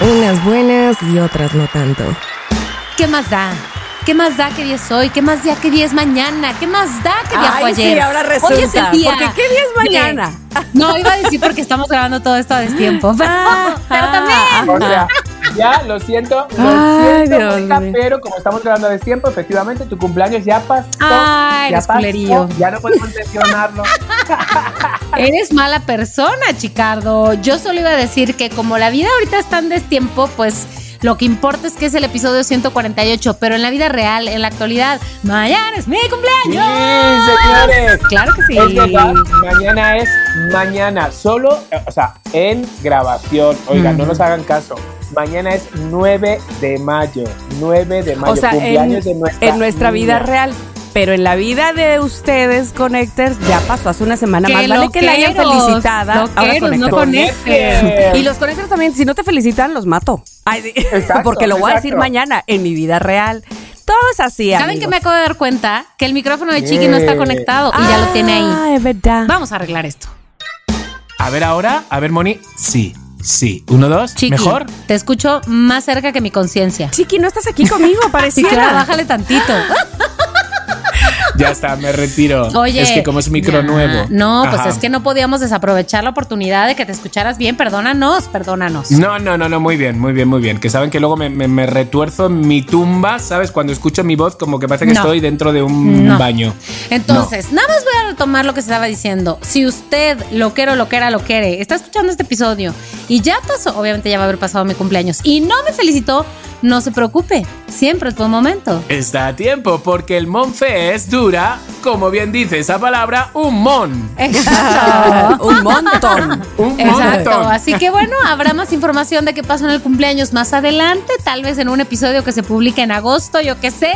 Unas buenas y otras no tanto. ¿Qué más da? ¿Qué más da que día es hoy? ¿Qué más da que día es mañana? ¿Qué más da que día fue Ay, ayer? sí, ahora resulta. Hoy es el día. Porque ¿qué día es mañana? No, iba a decir porque estamos grabando todo esto a destiempo. Pero, pero también. O sea, ya, lo siento, lo Ay, siento, Mónica, pero como estamos grabando a destiempo, efectivamente, tu cumpleaños ya pasó. Ay, ya culerillo. ya no podemos mencionarlo. Eres mala persona, Chicardo. Yo solo iba a decir que como la vida ahorita está en destiempo, pues lo que importa es que es el episodio 148, pero en la vida real, en la actualidad, mañana es mi Sí, cumpleaños. señores. Claro que sí. Es verdad, mañana es mañana, solo, eh, o sea, en grabación. Oigan, no Mm. nos hagan caso. Mañana es 9 de mayo. 9 de mayo, O sea, en, cumpleaños de nuestra, en nuestra vida niña. real. Pero en la vida de ustedes, Connectors, ya pasó hace una semana Que más. Vale que la hayan loqueros, felicitada. Ahora no Connectors. Y los Connectors también, si no te felicitan, los mato. Ay, sí. Exacto, Porque lo voy a decir mañana en mi vida real. Todo es así, ¿Saben amigos. que me acabo de dar cuenta? Que el micrófono de Chiqui no está Eh. conectado y ya lo tiene ahí. Ah, es verdad. Vamos a arreglar esto. A ver ahora, a ver Moni, sí, sí. Uno, dos, Chiqui, mejor. te escucho más cerca que mi conciencia. Chiqui, no estás aquí conmigo, Sí, pareciera. claro, bájale tantito. Ya está, me retiro. Oye. es que como es micro nuevo. No, pues es que no podíamos desaprovechar la oportunidad de que te escucharas bien. Perdónanos, perdónanos. No, no, no, no, muy bien, muy bien, muy bien. Que saben que luego me, me- me retuerzo en mi tumba, ¿sabes? Cuando escucho mi voz, como que parece que No. estoy dentro de un No. baño. Entonces, nada más voy a retomar lo que se estaba diciendo. Si usted lo quiero, lo quiera, lo quiere, está escuchando este episodio y ya pasó, obviamente ya va a haber pasado mi cumpleaños y no me felicitó, no se preocupe. Siempre es buen momento. Está a tiempo, porque el Monfest dura, como bien dice esa palabra, un mon. Exacto. Un montón. Un Exacto, montón. así que bueno, habrá más información de qué pasó en el cumpleaños más adelante, tal vez en un episodio que se publique en agosto, yo qué sé.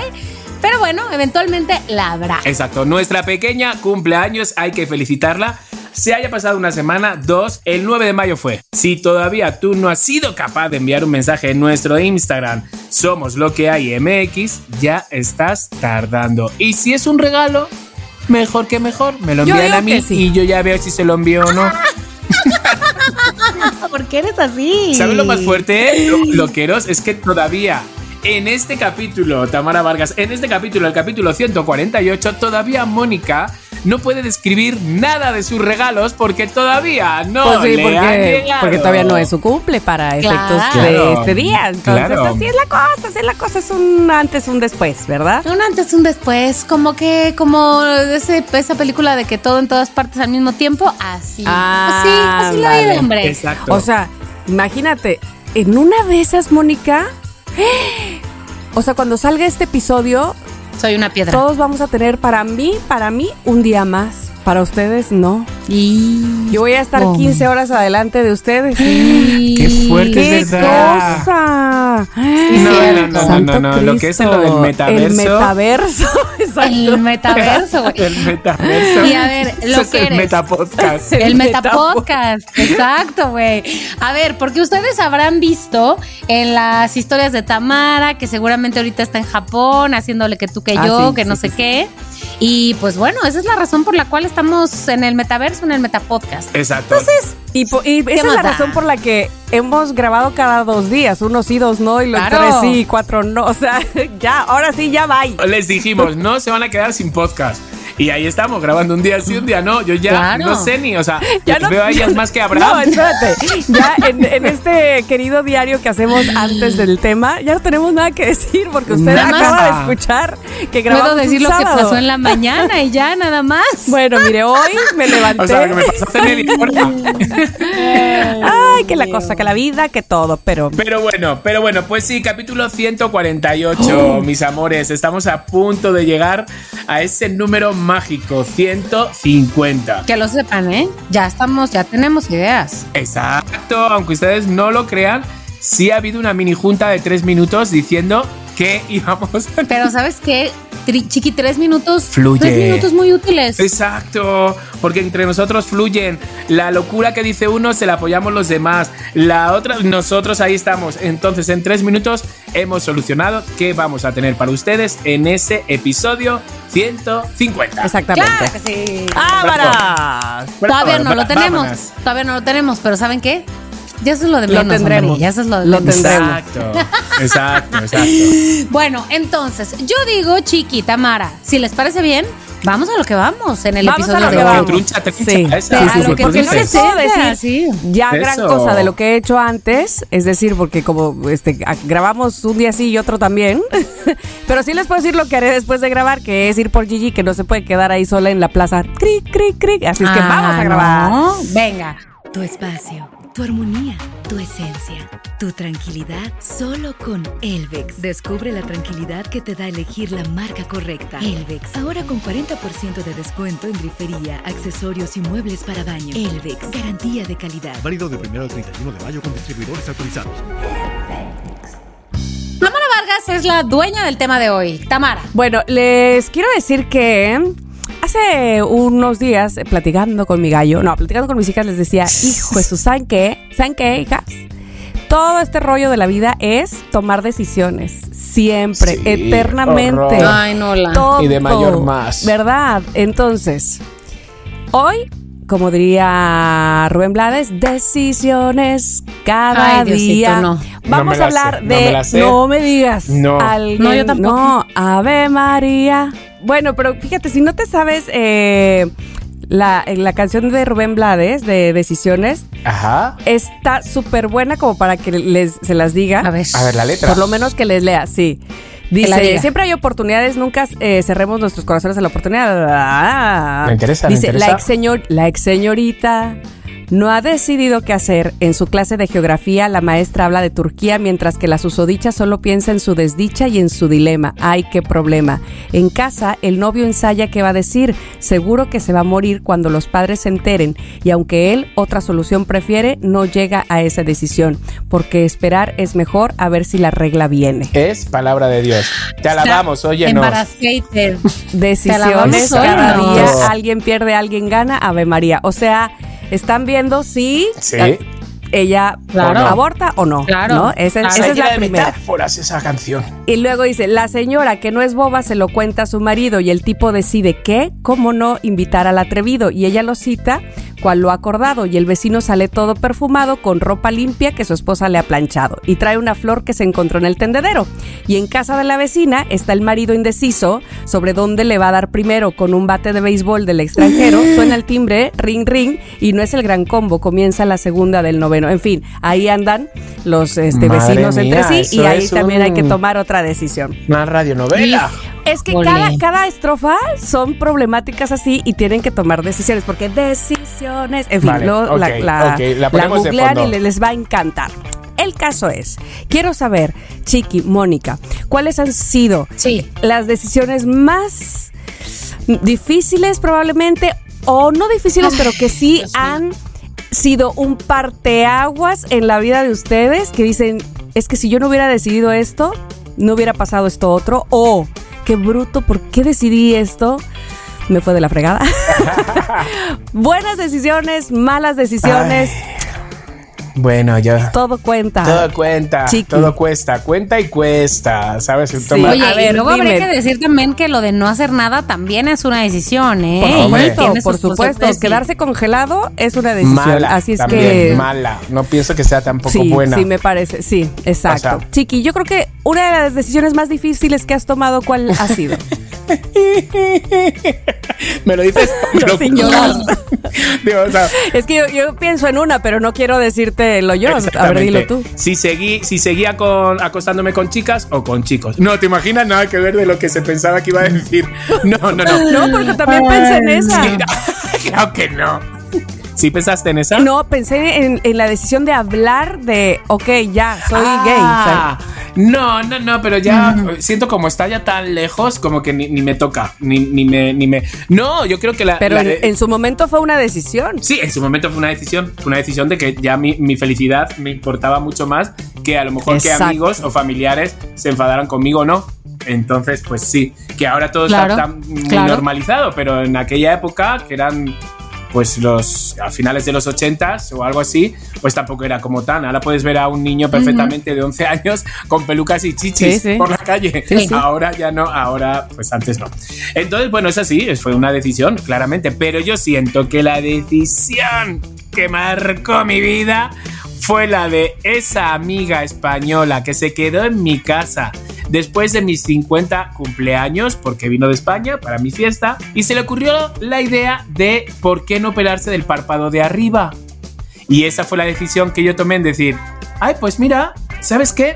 Pero bueno, eventualmente la habrá. Exacto, nuestra pequeña cumpleaños, hay que felicitarla. Se haya pasado una semana, dos, el 9 de mayo fue. Si todavía tú no has sido capaz de enviar un mensaje en nuestro Instagram, somos lo que hay MX, ya estás tardando. Y si es un regalo, mejor que mejor, me lo envían a mí sí. y yo ya veo si se lo envío o no. ¿Por qué eres así? ¿Sabes lo más fuerte, lo- loqueros? Es que todavía en este capítulo, Tamara Vargas, en este capítulo, el capítulo 148, todavía Mónica no puede describir nada de sus regalos porque todavía no Pues sí, le han porque, llegado. porque todavía no es su cumple para efectos de Claro. este día. Entonces, Claro. así es la cosa, así es la cosa, es un antes, un después, ¿verdad? Un antes, un después, como que, como ese, esa película de que todo en todas partes al mismo tiempo, así. Ah, así, así lo vale. vive, hombre. Exacto. O sea, imagínate, en una de esas, Mónica, o sea, cuando salga este episodio, Soy una piedra. todos vamos a tener para mí, para mí, un día más. Para ustedes, no. Y... Yo voy a estar Oh. 15 horas adelante de ustedes. Qué fuerte ¡Qué es verdad. cosa! no, no, no, Santo no, no, lo que es en lo del metaverso. El metaverso, exacto. El metaverso, güey. el metaverso. Y a ver, Eso lo es que el eres. metapodcast. El El Metapodcast, exacto, güey. A ver, porque ustedes habrán visto en las historias de Tamara, que seguramente ahorita está en Japón, haciéndole que tú que Ah, yo, sí, que sí, no sí, sé sí. qué. Y pues bueno, esa es la razón por la cual estamos en el metaverso, en el Metapodcast. Exacto. Y, po- y esa es la da? razón por la que hemos grabado cada dos días, unos sí, dos no, y los Claro. tres sí, y cuatro no. O sea, ya, ahora sí, ya va. Les dijimos, no se van a quedar sin podcast. Y ahí estamos, grabando un día sí, un día no. Yo ya Claro. no sé ni, o sea, Ya veo a ellas más que a No, Abraham. espérate. Ya en, en este querido diario que hacemos antes del tema, ya no tenemos nada que decir porque usted Nada más. acaba de escuchar que grabamos Puedo decir un lo que pasó en la mañana y ya, nada más. Bueno, mire, hoy me levanté. o sea, lo que me pasaste en el. Ay, que la cosa, que la vida, que todo, pero Pero bueno, pero bueno, pues sí, capítulo 148, mis amores. Estamos a punto de llegar a ese número mágico, 150. Que lo sepan, ¿eh? Ya estamos, ya tenemos ideas. Exacto, aunque ustedes no lo crean, sí ha habido una mini junta de tres minutos diciendo que íbamos a Pero ¿sabes qué? Tri- Chiqui, tres minutos. Fluye. Tres minutos muy útiles. Exacto, porque entre nosotros fluyen. La locura que dice uno se la apoyamos los demás. La otra, nosotros ahí estamos. Entonces, en tres minutos hemos solucionado qué vamos a tener para ustedes en ese episodio 150. Exactamente. Claro que sí. Todavía no lo Vámonos. tenemos. Todavía no lo tenemos, pero ¿saben qué? Ya eso es lo de Lo menos, tendremos. hombre, Ya eso es lo de Lo menos. tendremos. Exacto, exacto, exacto. Bueno, entonces, yo digo, Chiqui, Tamara, si les parece bien, vamos a lo que vamos en el Vamos a episodio lo de que hoy. vamos. Truncha, truncha, Sí, esa. sí, A sí, lo sí, porque tú no les puedo decir Sí. ya gran cosa de lo que he hecho antes, es decir, porque como este a- grabamos un día sí y otro también, pero sí les puedo decir lo que haré después de grabar, que es ir por Gigi, que no se puede quedar ahí sola en la plaza, cric, cric, cric, así es que Ah, vamos a grabar. no. Venga. Tu espacio, tu armonía, tu esencia, tu tranquilidad, solo con Elvex. Descubre la tranquilidad que te da elegir la marca correcta. Elvex, ahora con 40% de descuento en grifería, accesorios y muebles para baño. Elvex, garantía de calidad. Válido del 1 al 31 de mayo con distribuidores autorizados. Tamara Vargas es la dueña del tema de hoy. Tamara. Bueno, les quiero decir que hace unos días, eh, platicando con mi gallo, no, platicando con mis hijas, les decía, hijo Jesús, ¿saben qué? ¿Saben qué, hijas? Todo este rollo de la vida es tomar decisiones. Siempre, Sí, eternamente. horror. Ay, no, la. Todo, Y de mayor más. ¿Verdad? Entonces, hoy, como diría Rubén Blades, decisiones cada Ay, Diosito, día. no. Vamos No a me la hablar sé, no de. me la sé. No me digas. No. Alguien- No, yo tampoco. No, Ave María. Bueno, pero fíjate, si no te sabes eh, la, la canción de Rubén Blades, de Decisiones, Ajá. está súper buena como para que les, se las diga. A ver. A ver, la letra. Por lo menos que les lea, sí. Dice, siempre hay oportunidades, nunca eh, cerremos nuestros corazones a la oportunidad. Ah. Me interesa, me Dice, interesa. la ex, señor, la ex señorita no ha decidido qué hacer. En su clase de geografía, la maestra habla de Turquía, mientras que la susodicha solo piensa en su desdicha y en su dilema. ¡Ay, qué problema! En casa, el novio ensaya qué va a decir. Seguro que se va a morir cuando los padres se enteren. Y aunque él otra solución prefiere, no llega a esa decisión. Porque esperar es mejor a ver si la regla viene. Es palabra de Dios. Te alabamos, óyenos. Embarazgated. decisiones cada día alguien pierde alguien gana Ave María o sea están viendo si Sí. ella Claro. aborta o no Claro. ¿no? esa, Claro. esa Está es la de primera metáforas esa canción. y luego dice la señora que no es boba se lo cuenta a su marido y el tipo decide qué cómo no invitar al atrevido y ella lo cita cual lo ha acordado y el vecino sale todo perfumado con ropa limpia que su esposa le ha planchado y trae una flor que se encontró en el tendedero. Y en casa de la vecina está el marido indeciso sobre dónde le va a dar primero con un bate de béisbol del extranjero. Suena el timbre, ring ring y no es el gran combo, comienza la segunda del noveno. En fin, ahí andan los este, vecinos mía, entre sí y ahí también hay que tomar otra decisión. Una radionovela. Es que cada, cada estrofa son problemáticas así y tienen que tomar decisiones, porque decisiones, en fin, Vale, la, la, googlean y le- les va a encantar. El caso es, quiero saber, Chiqui, Mónica, ¿cuáles han sido Sí. las decisiones más difíciles probablemente, o no difíciles, pero que sí han sido un parteaguas en la vida de ustedes que dicen, es que si yo no hubiera decidido esto, no hubiera pasado esto otro, o qué bruto, ¿por qué decidí esto? Me fue de la fregada. Buenas decisiones, malas decisiones, Bueno, ya. todo cuenta. Todo cuenta, Chiqui. todo cuesta, cuenta y cuesta, ¿sabes? El Sí. Oye, A ver, y luego dime. habría que decir también que lo de no hacer nada también es una decisión, ¿eh? Por por sus supuesto. cosas, sí. Quedarse congelado es una decisión. mala, Así es también, que. mala. No pienso que sea tampoco sí, buena. sí, me parece. Sí, exacto. O sea- Chiqui, yo creo que una de las decisiones más difíciles que has tomado, ¿cuál ha sido? me lo dices Yo sin llorar. Digo, o sea, es que yo, yo pienso en una, pero no quiero decirte lo yo. A ver, dilo tú. Si, seguí, si seguía con, acostándome con chicas o con chicos. No, ¿te imaginas nada que ver de lo que se pensaba que iba a decir? No, no, no. No, porque también pensé en esa. Sí, no, claro que no. ¿Sí pensaste en esa? No, pensé en, en la decisión de hablar de, ok, ya, soy Ah, gay. sea, No, no, no, pero ya siento como está ya tan lejos, como que ni, ni me toca, ni, ni me, ni me. No, yo creo que la. Pero la en, su momento fue una decisión. Sí, en su momento fue una decisión, fue una decisión de que ya mi, mi felicidad me importaba mucho más que a lo mejor Exacto. que amigos o familiares se enfadaran conmigo o no. Entonces, pues sí, que ahora todo Claro, está tan claro. normalizado, pero en aquella época, que eran pues los a finales de los 80 o algo así, pues tampoco era como tan. Ahora puedes ver a un niño perfectamente de 11 años con pelucas y chichis Sí, sí. por la calle. Sí. Ahora ya no, ahora pues antes no. Entonces, bueno, es así, fue una decisión, claramente, pero yo siento que la decisión que marcó mi vida fue la de esa amiga española que se quedó en mi casa después de mis 50 cumpleaños porque vino de España para mi fiesta y se le ocurrió la idea de por qué no operarse del párpado de arriba. Y esa fue la decisión que yo tomé en decir, ay, pues mira, ¿sabes qué?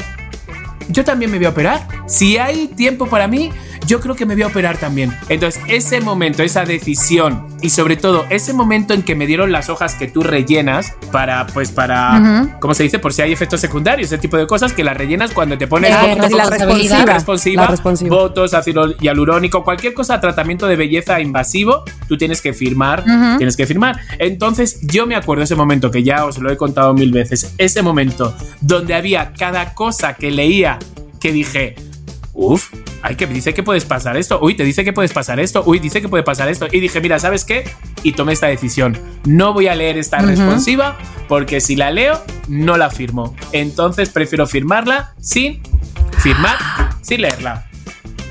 Yo también me voy a operar. Si hay tiempo para mí, yo creo que me voy a operar también. Entonces, ese momento, esa decisión y sobre todo ese momento en que me dieron las hojas que tú rellenas para, pues para. ¿cómo se dice? Por si hay efectos secundarios, ese tipo de cosas que las rellenas cuando te pones sí, la responsiva. responsiva, La responsiva. votos, ácido hialurónico, cualquier cosa, tratamiento de belleza invasivo, tú tienes que firmar, tienes que firmar. Entonces, yo me acuerdo ese momento que ya os lo he contado mil veces, ese momento donde había cada cosa que leía que dije, uff, ay, que dice que puedes pasar esto, uy, te dice que puedes pasar esto, uy, dice que puede pasar esto. Y dije, mira, ¿sabes qué? Y tomé esta decisión. No voy a leer esta responsiva porque si la leo, no la firmo. Entonces prefiero firmarla sin firmar, sin leerla.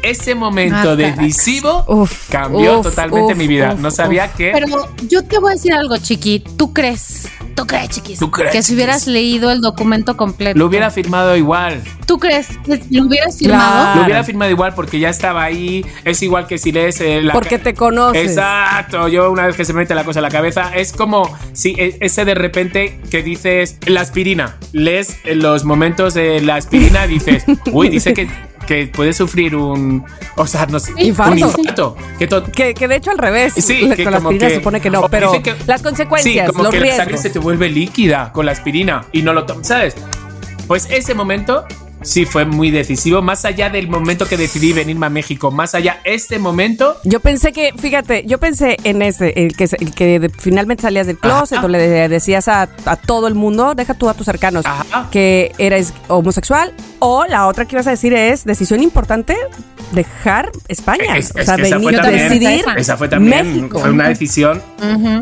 Ese momento decisivo Uf, cambió uf, totalmente uf, mi vida. uf, no sabía uf. que... Pero yo te voy a decir algo, chiqui. ¿Tú crees? ¿Tú crees, chiquis? ¿Tú crees, que si hubieras chiquis? leído el documento completo. Lo hubiera firmado igual. ¿Tú crees que lo hubieras Claro. firmado? Lo hubiera firmado igual porque ya estaba ahí. Es igual que si lees eh, la Porque te conoces. Exacto. Yo una vez que se me mete la cosa en la cabeza, es como si e- ese de repente que dices la aspirina. Lees en los momentos de la aspirina y dices, uy, dice que, que puede sufrir un. O sea, no sé. Infarto. Un infarto. Que Que, que de hecho al revés. Sí, que con la aspirina se supone que no, pero que- las consecuencias, sí, como los que la sangre riesgos. se te vuelve líquida con la aspirina y no lo tomas, ¿sabes? Pues ese momento sí fue muy decisivo, más allá del momento que decidí venirme a México, más allá este momento Yo pensé que, fíjate, yo pensé en ese, el que, el que finalmente salías del closet Ajá. o le de- decías a, a todo el mundo, deja tú a tus cercanos, Ajá. que eres homosexual. O la otra que ibas a decir es, decisión importante, dejar España. Es- o sea, venir a decidir esa fue también México. fue una decisión,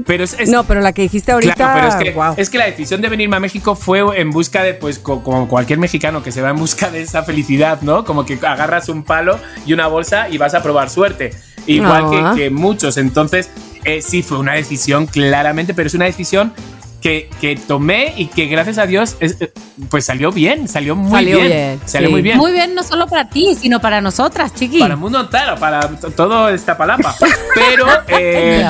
pero es, es- No, pero la que dijiste ahorita, Claro, pero es que, wow. es que la decisión de venirme a México fue en busca de, pues, co- como cualquier mexicano que se va en busca de esa felicidad, ¿no? Como que agarras un palo y una bolsa y vas a probar suerte. Igual Ah. que, que muchos. Entonces, eh, sí, fue una decisión claramente, pero es una decisión que, que tomé y que gracias a Dios, es- eh, pues salió bien, salió muy Salió bien. bien, Salió sí. muy bien. Muy bien, no solo para ti, sino para nosotras, chiqui. Para el mundo entero, para todo esta palapa. Pero, eh,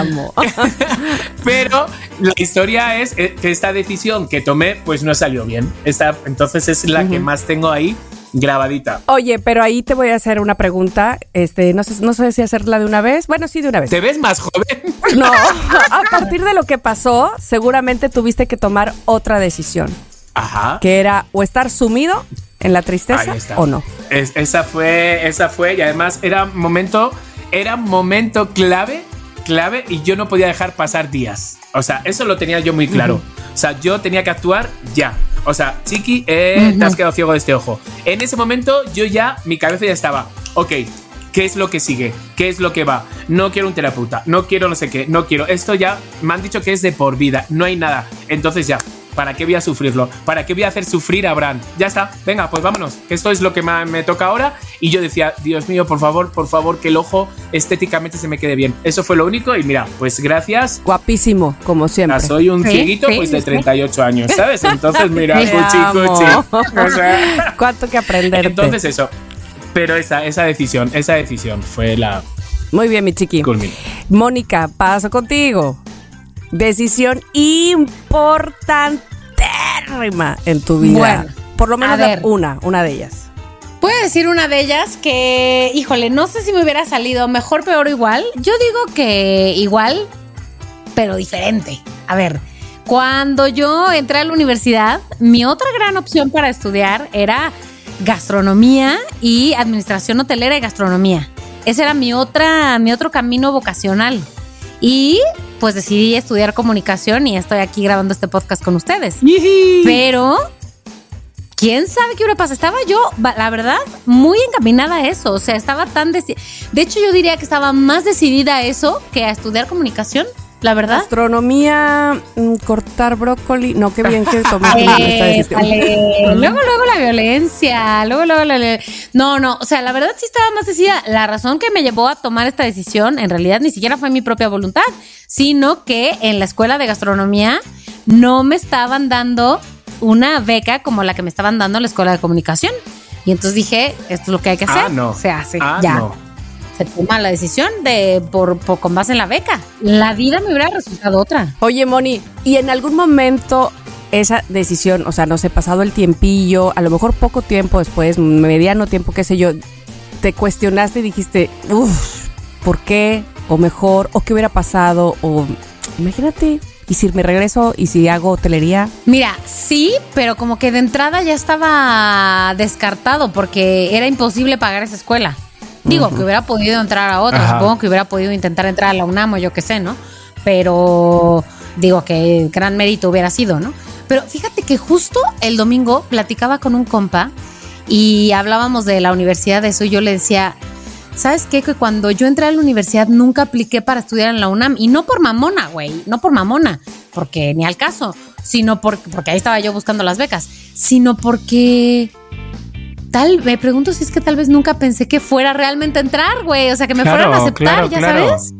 pero la historia es eh, que esta decisión que tomé, pues no salió bien. Esta, entonces es la que más tengo ahí grabadita. Oye, pero ahí te voy a hacer una pregunta. Este, no sé, no sé si hacerla de una vez. Bueno, sí, de una vez. ¿Te ves más joven? No, a partir de lo que pasó, seguramente tuviste que tomar otra decisión, Ajá. que era o estar sumido en la tristeza o no. Es- esa fue, esa fue, y además era momento, era momento clave, clave, y yo no podía dejar pasar días. O sea, eso lo tenía yo muy claro. O sea, yo tenía que actuar ya. O sea, Chiqui, eh, te has quedado ciego de este ojo. En ese momento, yo ya, mi cabeza ya estaba, ok. ¿Qué es lo que sigue? ¿Qué es lo que va? No quiero un terapeuta, no quiero no sé qué, no quiero. Esto ya me han dicho que es de por vida, no hay nada. Entonces ya, ¿para qué voy a sufrirlo? ¿Para qué voy a hacer sufrir a Bran? Ya está, venga, pues vámonos. que Esto es lo que me toca ahora. Y yo decía, Dios mío, por favor, por favor, que el ojo estéticamente se me quede bien. Eso fue lo único. Y mira, pues gracias. Guapísimo, como siempre. a soy un Sí, cieguito sí, pues de sí. 38 años, ¿sabes? Entonces, mira, cuchi, cuchi. O sea, ¿Cuánto que aprenderte? entonces eso. Pero esa, esa decisión, esa decisión fue la Muy bien, mi chiqui. culmin. Mónica, paso contigo. Decisión importantérrima en tu vida. Bueno, Por lo menos una, una de ellas. Voy a decir una de ellas que, híjole, no sé si me hubiera salido mejor, peor o igual. Yo digo que igual, pero diferente. A ver, cuando yo entré a la universidad, mi otra gran opción para estudiar era gastronomía y administración hotelera y gastronomía. Ese era mi otra, mi otro camino vocacional. Y pues decidí estudiar comunicación y estoy aquí grabando este podcast con ustedes. Pero quién sabe qué hubiera pasado. Estaba yo, la verdad, muy encaminada a eso. O sea, estaba tan deci- De hecho, yo diría que estaba más decidida a eso que a estudiar comunicación, la verdad. Astronomía, mm, cortar brócoli. No, qué bien que tomaste esta Eh. Luego, luego la violencia, luego, luego la... la- No, no, o sea, la verdad sí estaba más decidida. La razón que me llevó a tomar esta decisión, en realidad ni siquiera fue mi propia voluntad, sino que en la escuela de gastronomía no me estaban dando una beca como la que me estaban dando en la escuela de comunicación. Y entonces dije, esto es lo que hay que hacer. Ah, no. Se hace, Ah, ya. no. Se toma la decisión de por, por- con base en la beca. La vida me hubiera resultado otra. Oye, Moni, ¿y en algún momento esa decisión, o sea, no sé, pasado el tiempillo, a lo mejor poco tiempo después, mediano tiempo, qué sé yo, te cuestionaste y dijiste, uff, ¿por qué? O mejor, o qué hubiera pasado, o imagínate, ¿y si me regreso y si hago hotelería? Mira, sí, pero como que de entrada ya estaba descartado porque era imposible pagar esa escuela. Digo, que hubiera podido entrar a otra, Ajá. supongo que hubiera podido intentar entrar a la UNAM o yo qué sé, ¿no? Pero digo que gran mérito hubiera sido, ¿no? Pero fíjate que justo el domingo platicaba con un compa y hablábamos de la universidad de eso y yo le decía, ¿sabes qué? Que cuando yo entré a la universidad nunca apliqué para estudiar en la UNAM y no por mamona, güey, no por mamona, porque ni al caso, sino porque, porque ahí estaba yo buscando las becas, sino porque tal, me pregunto si es que tal vez nunca pensé que fuera realmente a entrar, güey, o sea, que me Claro, fueran a aceptar, claro, ya claro. sabes.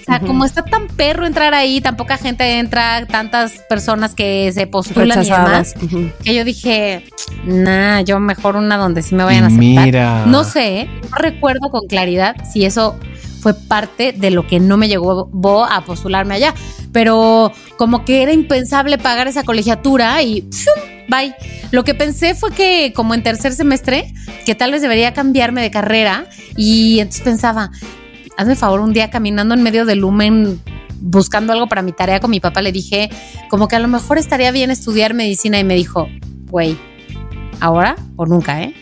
O sea, como está tan perro entrar ahí, tan poca gente entra, tantas personas que se postulan Rechazadas. y demás, que yo dije, nah, yo mejor una donde sí me vayan a aceptar. Mira. No sé, no recuerdo con claridad si eso fue parte de lo que no me llegó a postularme allá, pero como que era impensable pagar esa colegiatura y ¡fium! Bye. Lo que pensé fue que como en tercer semestre, que tal vez debería cambiarme de carrera y entonces pensaba, hazme favor un día caminando en medio del lumen buscando algo para mi tarea con mi papá, le dije, como que a lo mejor estaría bien estudiar medicina y me dijo, güey, ahora o nunca, ¿eh?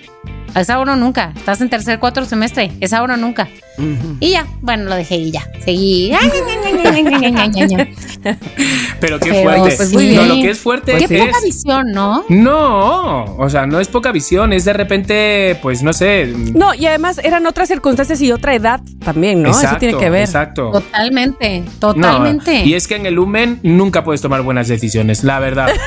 Es ahora o nunca. Estás en tercer, cuatro semestre. Es ahora o nunca. Y ya, bueno, lo dejé y ya. Seguí. Pero qué Pero, fuerte. pues, muy No, lo que es fuerte Qué es. poca visión, ¿no? No, o sea, no es poca visión, es de repente, pues no sé. No, y además eran otras circunstancias y otra edad también, ¿no? Eso tiene que ver. Exacto. Totalmente, No, totalmente. y es que en el Lumen nunca puedes tomar buenas decisiones, la verdad.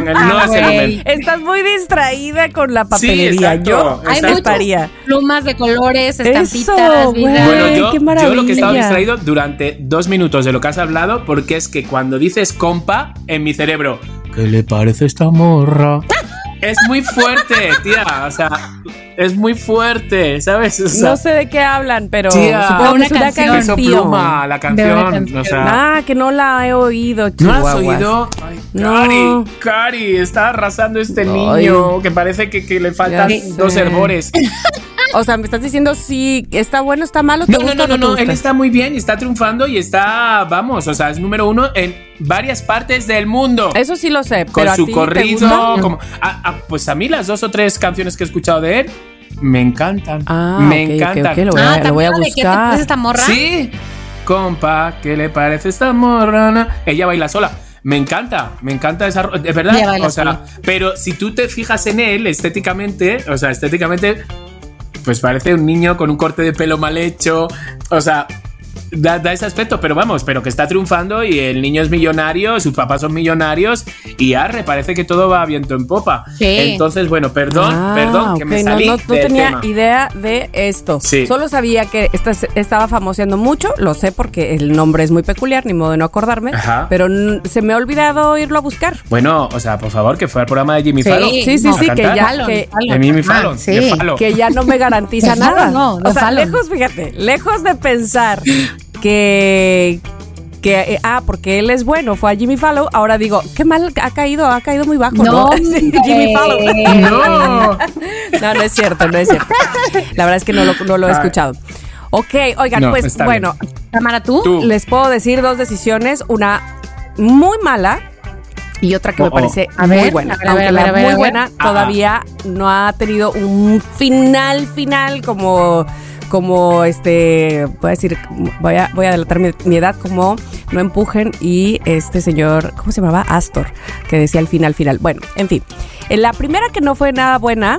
En el- no es el Güey. Lumen. Estás muy distraída con la papelería. exacto, Yo Hay exacto. estaría. Plumas de colores, Eso, Bueno, yo, qué yo lo que he estado distraído durante dos minutos de lo que has hablado, porque es que cuando dices compa, en mi cerebro, ¿qué le parece esta morra? es muy fuerte, tía. O sea, es muy fuerte, ¿sabes? O sea, No sé de qué hablan, pero Tía. supongo que Una es una canción. Peso canción. Pluma, la canción. canción. O sea, Ah, que no la he oído, ¿No la has Chihuahuas. oído? Ay, No. Cari, Cari, está arrasando este Ay. niño que parece que, que le faltan sé. dos herbores. O sea, me estás diciendo si está bueno, está malo, te No, no, gusta no, no, no, gusta? él está muy bien y está triunfando y está, vamos, o sea, es número uno en varias partes del mundo. Eso sí lo sé, con pero a su ti te corrido, gusta? como, ah, pues a mí las dos o tres canciones que he escuchado de él me encantan. Ah, me ok, ok, encantan. ok, lo voy a, Ah, lo voy a ¿también la de qué te buscar. parece esta morra? Sí, compa, ¿qué le parece esta morrana? Ella baila sola. Me encanta, me encanta esa. De verdad, Ella baila o sea, sola. pero si tú te fijas en él estéticamente, o sea, estéticamente, pues parece un niño con un corte de pelo mal hecho. O sea, da, da ese aspecto, pero vamos, pero que está triunfando y el niño es millonario, sus papás son millonarios y arre, parece que todo va viento en popa. Sí. Entonces, bueno, perdón, Ah, perdón, que ok, me no, salí no, no del tenía tema. idea de esto. Sí. Solo sabía que esta- estaba famoseando mucho, lo sé porque el nombre es muy peculiar, ni modo de no acordarme, Ajá. pero se me ha olvidado irlo a buscar. Bueno, o sea, por favor, que fue al programa de Jimmy Sí, Fallon. Sí, sí, a sí, que ya, Fallon, que, Fallon. De Mimi Ah, Fallon, sí. de Fallon. que ya no me garantiza nada. no, o sea, Fallon. lejos, fíjate, lejos de pensar que que eh, ah, porque él es bueno, fue a Jimmy Fallon, ahora digo, qué mal ha caído, ha caído muy bajo, ¿no? No. Jimmy Fallon. No. No, no es cierto, no es cierto. La verdad es que no lo, no lo he Ah. escuchado. Ok, oigan, No, pues bueno, Tamara, ¿tú? Tú. les puedo decir dos decisiones, una muy mala Y otra que Oh, me oh. parece A muy ver, buena. a ver, Aunque a ver, la a ver, a muy buena todavía no ha tenido un final final como como este voy a decir voy a voy a adelantar mi, edad como no empujen y este señor cómo se llamaba Astor que decía al final final. Bueno en fin. En la primera que no fue nada buena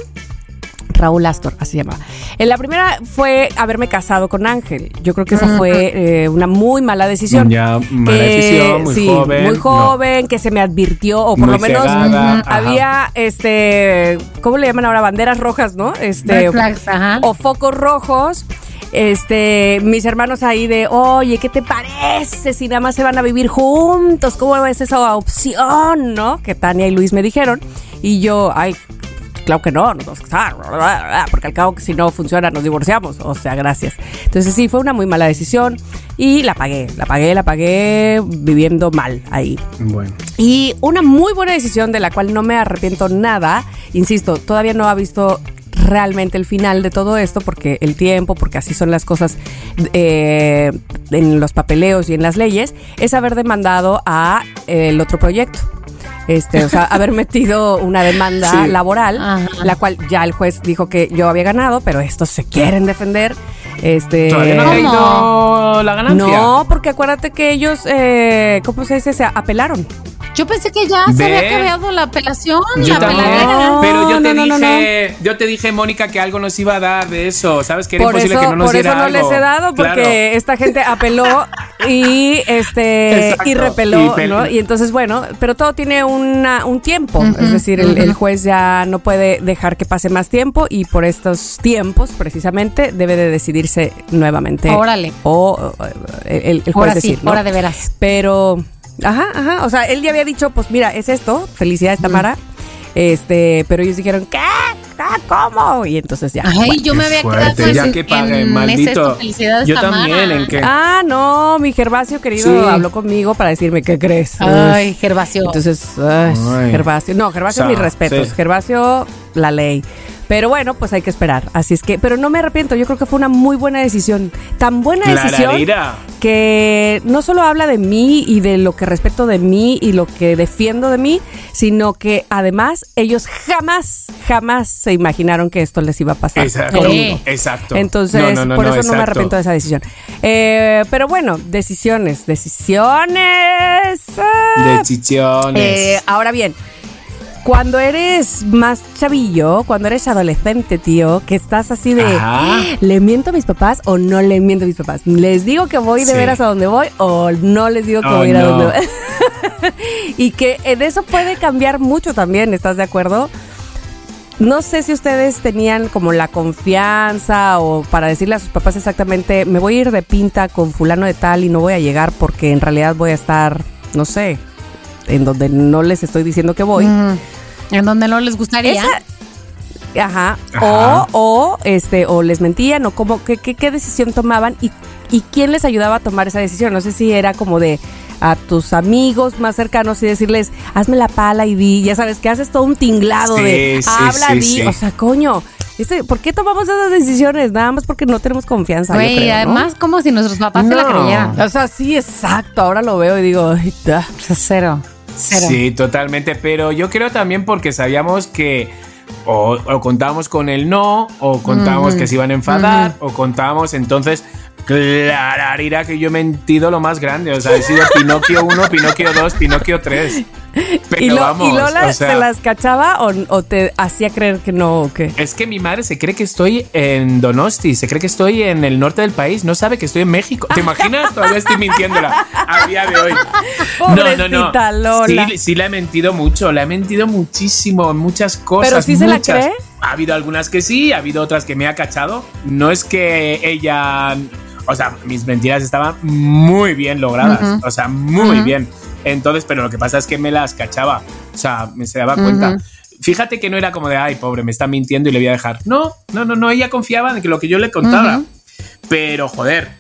Raúl Astor, así se llamaba. En la primera fue haberme casado con Ángel. Yo creo que esa fue eh, una muy mala decisión. Ya, mala Que, decisión, muy sí, joven. Muy joven, que se me advirtió, o por Muy lo menos cegada, ajá. había, este, ¿cómo le llaman ahora? Banderas rojas, ¿no? Este, Red flags, ajá. o focos rojos. Este, mis hermanos ahí de, oye, ¿qué te parece si nada más se van a vivir juntos? ¿Cómo ves esa opción, no? Que Tania y Luis me dijeron. Y yo, ay, claro que no, nos vamos a casar, porque al cabo que si no funciona nos divorciamos, o sea, gracias. Entonces sí, fue una muy mala decisión y la pagué, la pagué, la pagué viviendo mal ahí. Bueno. Y una muy buena decisión de la cual no me arrepiento nada, insisto, todavía no ha visto realmente el final de todo esto porque el tiempo, porque así son las cosas eh, en los papeleos y en las leyes, es haber demandado a eh, el otro proyecto. Este, o sea, haber metido una demanda Sí. laboral, Ajá. la cual ya el juez dijo que yo había ganado, pero estos se quieren defender. Este, ¿Todavía no ha ¿Cómo? caído la ganancia? no, porque acuérdate que ellos, eh, ¿cómo se dice? Se apelaron. Yo pensé que ya se había acabado la apelación, Yo la también, peladera. pero yo te No, no, no, dije, yo te dije, Mónica, que algo nos iba a dar de eso, ¿sabes? Que era Por imposible eso, que no nos por eso diera no algo. les he dado, porque Claro. esta gente apeló y este Exacto. y repeló, Y ¿no? Y entonces, bueno, pero todo tiene una, un tiempo. es decir, el, el juez ya no puede dejar que pase más tiempo y por estos tiempos, precisamente, debe de decidirse nuevamente. Órale. O el, el juez Ahora sí, ahora de veras. Pero, ajá, ajá. O sea, él ya había dicho, pues mira, es esto, felicidades, Tamara. Este, pero ellos dijeron, ¿qué? Ah, ¿Cómo? Y entonces ya. Ay, bueno. yo me había quedado ya en- que pague, en ¿es maldito. esto? Felicidades, Yo Tamara. también, ¿en qué? Ah, no, mi Gervasio querido Sí. habló conmigo para decirme, ¿qué crees? Ay, Gervasio. Entonces, ay, Ay. Gervasio. No, Gervasio, O sea, mis respetos. sí. Gervasio, la ley. Pero bueno, pues hay que esperar. Así es que, pero no me arrepiento. Yo creo que fue una muy buena decisión. Tan buena decisión Clararira. que no solo habla de mí y de lo que respeto de mí y lo que defiendo de mí, sino que además ellos jamás, jamás se imaginaron que esto les iba a pasar. Exacto. Exacto. Entonces, No, no, no, por no, eso no me arrepiento de esa decisión. Eh, pero bueno, decisiones, decisiones. Decisiones. Eh, ahora bien, cuando eres más chavillo, cuando eres adolescente, tío, que estás así de, Ajá. ¿le miento a mis papás o no le miento a mis papás? ¿Les digo que voy de Sí. veras a donde voy o no les digo que Oh, voy a ir a donde voy? y que en eso puede cambiar mucho también, ¿estás de acuerdo? No sé si ustedes tenían como la confianza o para decirle a sus papás exactamente, me voy a ir de pinta con fulano de tal y no voy a llegar porque en realidad voy a estar, no sé, en donde no les estoy diciendo que voy. En donde no les gustaría. Esa- Ajá. Ajá. O, o, este, o les mentían, o cómo, qué, qué, qué decisión tomaban y, y quién les ayudaba a tomar esa decisión. No sé si era como de a tus amigos más cercanos y decirles, hazme la pala y di, ya sabes, que haces todo un tinglado Sí, de sí, habla, sí, di. sí. O sea, coño, este, ¿por qué tomamos esas decisiones? Nada más porque no tenemos confianza. Güey, creo, ¿no? además, como si nuestros papás se la No. creyeran. O sea, sí, exacto. Ahora lo veo y digo, da. O sea, cero. Cero. Sí, totalmente. Pero yo creo también porque sabíamos que o, o contábamos con el no, o contábamos que se iban a enfadar, o contábamos entonces. Clararira que yo he mentido lo más grande. O sea, he sido Pinocchio 1, Pinocchio 2, Pinocchio 3. Pero ¿Y, Lo- vamos, y Lola o sea, se las cachaba o, o te hacía creer que no o qué? Es que mi madre se cree que estoy en Donosti, se cree que estoy en el norte del país, no sabe que estoy en México. ¿Te imaginas? Todavía estoy mintiéndola a día de hoy. Pobrecita Lola. Sí, sí la he mentido mucho, la he mentido muchísimo, en muchas cosas. ¿Pero sí se la muchas. cree? Ha habido algunas que sí, ha habido otras que me ha cachado. No es que ella. O sea, mis mentiras estaban muy bien logradas. O sea, muy bien. Entonces, pero lo que pasa es que me las cachaba. O sea, me se daba cuenta. Fíjate que no era como de, ay, pobre, me está mintiendo y le voy a dejar. No, no, no, no. Ella confiaba en que lo que yo le contaba. Pero, joder,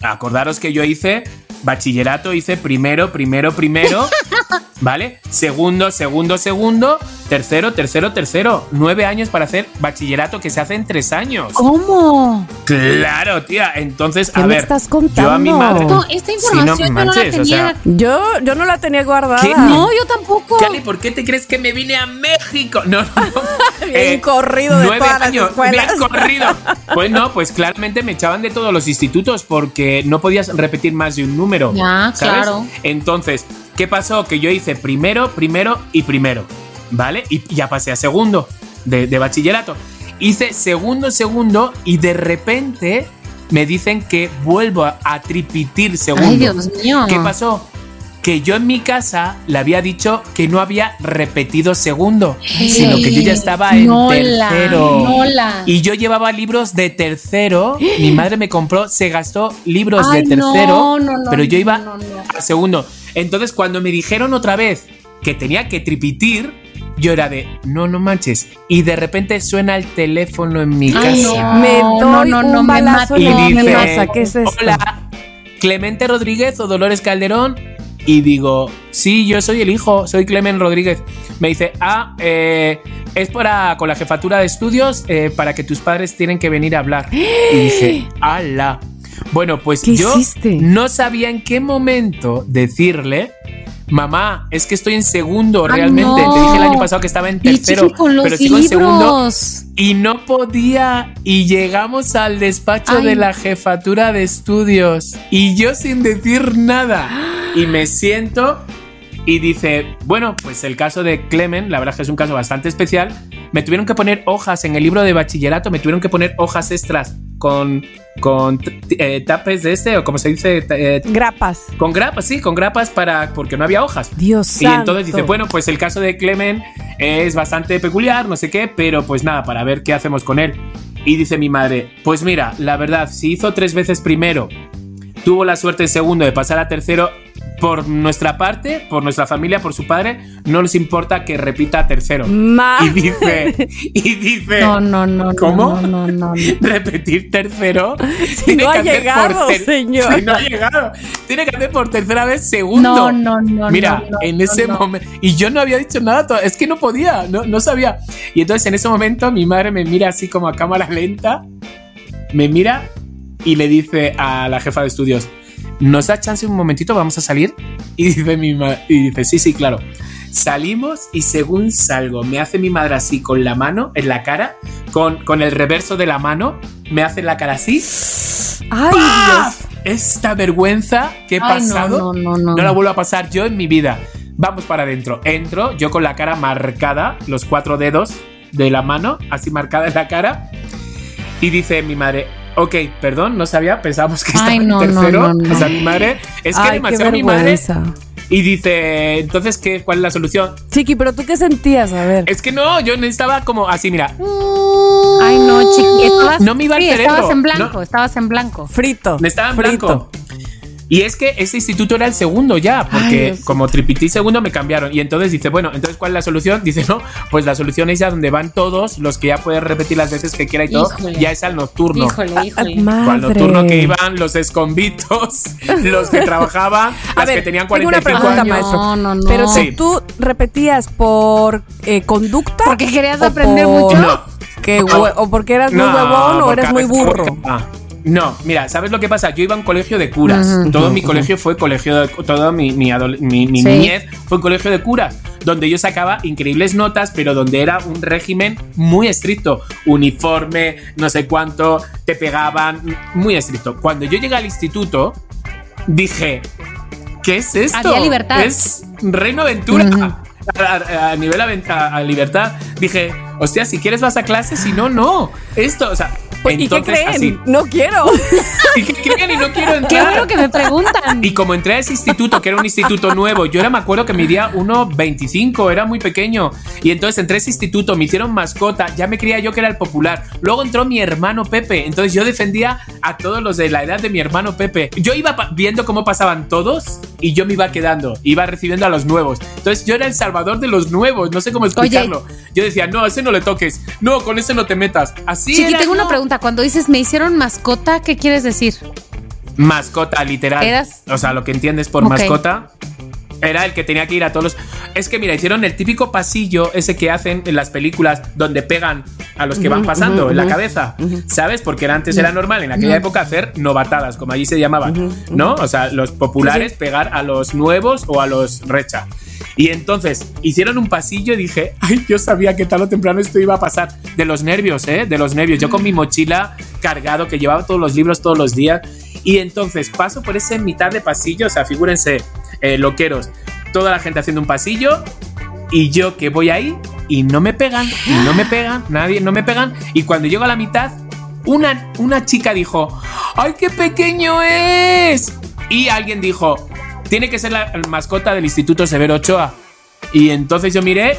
acordaros que yo hice bachillerato, hice primero, primero, primero, ¿Vale? Segundo, segundo, segundo, tercero, tercero, tercero. Nueve años para hacer bachillerato que se hace en tres años. ¿Cómo? Claro, tía. Entonces, ¿Qué a me ver. estás Yo a mi contando? madre. No, esta no información yo no la manches, o sea, tenía. Yo, yo no la tenía guardada. ¿Qué? No, yo tampoco. Cali, ¿por qué te crees que me vine a México? No, no. no. Bien corrido de nueve años. Bien corrido. Pues no, pues claramente me echaban de todos los institutos porque no podías repetir más de un número. Ya, ¿sabes? claro. Entonces, ¿qué pasó? Que yo hice primero, primero y primero. ¿Vale? Y ya pasé a segundo de, de bachillerato. Hice segundo, segundo y de repente me dicen que vuelvo a, a tripitir segundo. Ay, Dios mío. ¿Qué pasó? Que yo en mi casa le había dicho que no había repetido segundo, sino que yo ya estaba en Nola, tercero. Nola. Y yo llevaba libros de tercero. Mi madre me compró, se gastó libros Ay, de no, tercero, no, no, pero yo no, iba no, no. a segundo. Entonces, cuando me dijeron otra vez que tenía que tripitir, yo era de, no, no manches. Y de repente suena el teléfono en mi Ay, casa. no. Me doy no, no, un me balazo mato. en Y dice, cabeza. ¿Qué es esto? Hola, Clemente Rodríguez o Dolores Calderón. Y digo, sí, yo soy el hijo, soy Clemen Rodríguez. Me dice, ah, eh, es para con la jefatura de estudios eh, para que tus padres tienen que venir a hablar. Y dije, ala. Bueno, pues ¿Qué yo hiciste? no sabía en qué momento decirle. Mamá, es que estoy en segundo Ay, realmente. no. Te dije el año pasado que estaba en tercero, pero sigo en segundo. Y no podía. Y llegamos al despacho Ay. de la jefatura de estudios. Y yo sin decir nada. Y me siento y dice, bueno, pues el caso de Clemen, la verdad es que es un caso bastante especial. Me tuvieron que poner hojas en el libro de bachillerato, me tuvieron que poner hojas extras con, con eh, tapes de este, o como se dice, eh, Grapas. con grapas, sí, con grapas para, porque no había hojas. Dios Y santo. entonces dice, bueno, pues el caso de Clemen es bastante peculiar, no sé qué, pero pues nada, para ver qué hacemos con él. Y dice mi madre, pues mira, la verdad, si hizo tres veces primero, tuvo la suerte en segundo de pasar a tercero, por nuestra parte, por nuestra familia, por su padre, no nos importa que repita tercero. Ma- Y dice, y dice, No, no, no. ¿Cómo? No, no, no. repetir tercero. Si tiene no que ha hacer llegado, señor. Si no ha llegado. Tiene que hacer por tercera vez segundo. No, no, no, Mira, en ese momento. Y yo no había dicho nada, es que no podía, no, no sabía. Y entonces en ese momento mi madre me mira así como a cámara lenta, me mira y le dice a la jefa de estudios: ¿Nos da chance un momentito? ¿Vamos a salir? Y dice, mi y dice sí, sí, claro. Salimos y según salgo, me hace mi madre así con la mano en la cara, con, con el reverso de la mano, me hace la cara así. Ay, ¡Paf! Dios. Esta vergüenza que he Ay, no, pasado no, no, no. la vuelvo a pasar yo en mi vida. Vamos para adentro. Entro, yo con la cara marcada, los cuatro dedos de la mano, así marcada en la cara. Y dice mi madre, ok, perdón, no sabía, pensábamos que estaba Ay, en no, no, tercero. no, no. O sea, mi madre, es que Ay, qué demasiado mi madre. Y dice, entonces, ¿qué, ¿cuál es la solución? Chiqui, pero tú qué sentías, a ver. Es que no, yo estaba como así, mira. Ay, no, chiqui. Estabas, No me iba al sí, cerebro. Estabas en blanco, No. estabas en blanco. Frito. Me estaba en frito. blanco. Y es que ese instituto era el segundo ya, porque como tripití segundo me cambiaron. Y entonces dice, bueno, entonces ¿cuál es la solución? Dice, no, pues la solución es ya donde van todos los que ya pueden repetir las veces que quiera y todo, Híjole. ya es al nocturno. Híjole, híjole. Madre. Al nocturno que iban los esconditos, los que trabajaban, A las ver, que tenían tengo una 45 pregunta, años. No, no, no. Pero Sí. tú repetías por eh, conducta. Porque querías aprender por- mucho. No. que hue- o porque eras muy huevón o eres muy burro. Ah, No, mira, ¿sabes lo que pasa? Yo iba a un colegio de curas. Todo mi colegio fue colegio de. Todo mi, mi, mi- mi Sí. niñez fue un colegio de curas. Donde yo sacaba increíbles notas, pero donde era un régimen muy estricto. Uniforme, no sé cuánto, te pegaban, muy estricto. Cuando yo llegué al instituto, dije. ¿Qué es esto? Había libertad. Es Reino Aventura. A, a- a nivel a libertad, dije, hostia, si quieres vas a clase, si no, no. Esto, o sea, Pues, ¿Y qué entonces creen? así. No quiero. ¿Y qué creen? Y no quiero Qué entrar. bueno que me preguntan. Y como entré a ese instituto, que era un instituto nuevo, yo era, me acuerdo que medía 1,25, era muy pequeño. Y entonces entré a ese instituto, me hicieron mascota, ya me creía yo que era el popular. Luego entró mi hermano Pepe, entonces yo defendía a todos los de la edad de mi hermano Pepe. Yo iba viendo cómo pasaban todos y yo me iba quedando, iba recibiendo a los nuevos. Entonces yo era el salvador de los nuevos, no sé cómo explicarlo. Yo decía, no, a ese no le toques, no, con ese no te metas. Así Chiqui, era, tengo una pregunta. Cuando dices me hicieron mascota, ¿qué quieres decir? Mascota, literal. Eras- O sea, lo que entiendes por mascota Era el que tenía que ir a todos los. Es que mira, hicieron el típico pasillo ese que hacen en las películas donde pegan a los que van pasando en la cabeza. ¿Sabes? Porque era- antes era normal en aquella época hacer novatadas, como allí se llamaban. ¿No? O sea, los populares pegar a los nuevos o a los recha. Y entonces hicieron un pasillo y dije, ay, yo sabía que tarde o temprano esto iba a pasar. De los nervios, ¿eh? De los nervios. Yo con mi mochila cargado, que llevaba todos los libros todos los días. Y entonces paso por ese mitad de pasillo, o sea, figúrense, eh, loqueros, toda la gente haciendo un pasillo y yo que voy ahí y no me pegan, y no me pegan, nadie, no me pegan. Y cuando llego a la mitad, una, una chica dijo, ¡ay, qué pequeño es! Y alguien dijo, tiene que ser la mascota del Instituto Severo Ochoa. Y entonces yo miré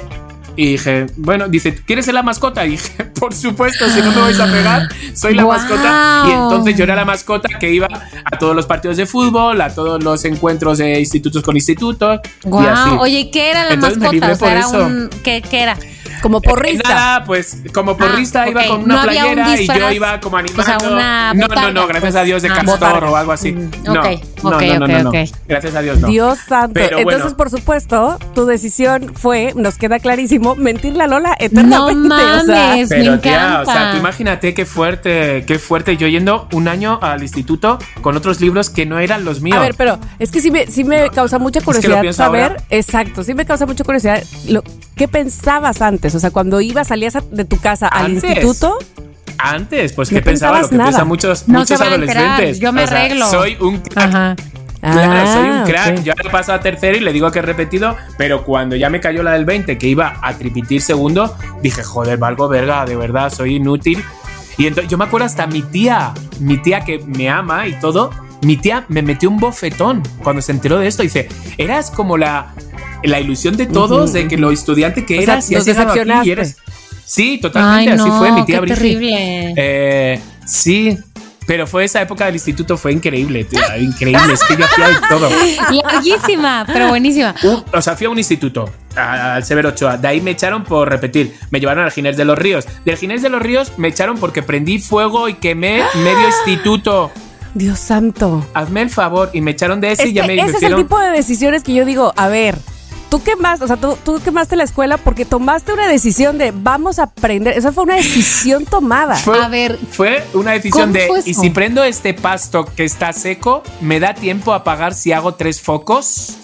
y dije, bueno, dice, ¿quieres ser la mascota? Y dije, por supuesto, si no me vais a pegar, soy la mascota. Y entonces yo era la mascota que iba a todos los partidos de fútbol, a todos los encuentros de institutos con institutos. y así. Wow. Oye, ¿y ¿qué era la Entonces mascota? O sea, era un. ¿qué, qué era? Como porrista. Nada, pues como porrista Ah, iba con una No había un playera y yo iba como o animando. sea, una no, no, no, gracias pues. a Dios de Ah, castor botarga. o algo así. Mm, No, ok, no, ok, no, no, ok, no. Gracias a Dios no. Dios santo. Pero bueno. Entonces, por supuesto, tu decisión fue, nos queda clarísimo, mentirle a Lola eternamente. No o sea, mames. Pero me tía, o sea, tú imagínate qué fuerte, qué fuerte yo yendo un año al instituto con otros libros que no eran los míos. A ver, pero es que sí me, sí me causa mucha que lo curiosidad pienso saber, ahora. exacto, sí me causa mucha curiosidad, lo, ¿qué pensabas antes? O sea, cuando ibas, salías de tu casa al instituto, Antes, pues No qué pensaba lo pensabas que nada. piensan muchos, No muchos adolescentes. yo me O sea, arreglo. soy un crack. Ajá. Claro, soy un Ah, crack. Yo ahora paso a tercero y le digo que he repetido, pero cuando ya me cayó la del 20, que iba a tripitir segundo, dije, joder, valgo verga, de verdad, soy inútil. Y entonces yo me acuerdo hasta mi tía, mi tía que me ama y todo, mi tía me metió un bofetón cuando se enteró de esto. Dice, eras como la, la ilusión de todos, de que lo estudiante que O sea, eras y nos has llegado aquí y eres. Sí, Ay, totalmente, no, así fue mi tía qué terrible. Eh, sí, pero fue esa época del instituto, fue increíble, tía, increíble. Es que yo de todo. Larguísima, pero buenísima. Un- o sea, fui a un instituto, al Severo Ochoa. De ahí me echaron por repetir. Me llevaron al Ginés de los Ríos. Del Ginés de los Ríos me echaron porque prendí fuego y quemé medio instituto. Dios santo. Hazme el favor. Y me echaron de ese Es y ya que me ese es el tipo de decisiones que yo digo, a ver, tú quemaste, o sea, tú, tú quemaste la escuela porque tomaste una decisión de vamos a aprender. Esa fue una decisión tomada. Fue, A ver, fue una decisión ¿cómo de, y si prendo este pasto que está seco, ¿me da tiempo a pagar si hago tres focos?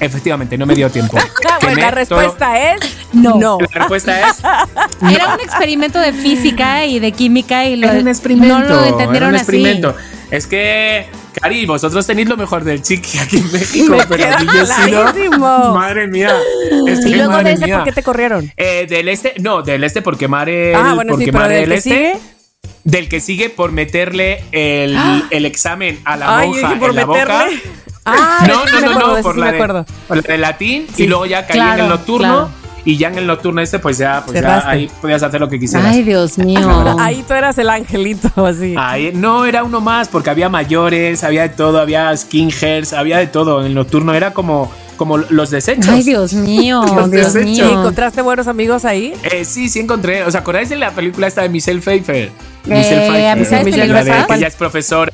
Efectivamente, no me dio tiempo. Ah, bueno, la todo. respuesta es No. no. La respuesta es era un experimento de física y de química y lo, Era un experimento. no lo entendieron era un así. experimento. Es que, Cari, vosotros tenéis lo mejor del chiqui aquí en México, Me pero aquí yo sido- clarísimo. Madre mía. Es Y que, luego madre de mía. ¿por qué te corrieron? Eh, del este, no, del este por quemar el, ah, bueno, por sí, pero quemar del este. sigue. Del que sigue por meterle el, el examen a la Ay, monja por en la boca. meterle. Ah, no, sí no, no, no, por sí la, de, acuerdo. por la de latín Sí. y luego ya caí en el nocturno. Y ya en el nocturno este pues ya, pues ya ahí podías hacer lo que quisieras. Ay, Dios mío. Ahí tú eras el angelito, así. Ahí, no, era uno más, porque había mayores, había de todo, había skinheads, había de todo. En el nocturno era como, como los desechos. Ay, Dios mío, Los Dios desechos. ¿Y mío. encontraste buenos amigos ahí? Eh, sí, sí encontré. ¿Os acordáis de la película esta de Michelle Pfeiffer? Eh, ¿Amistades la de que ella es profesora.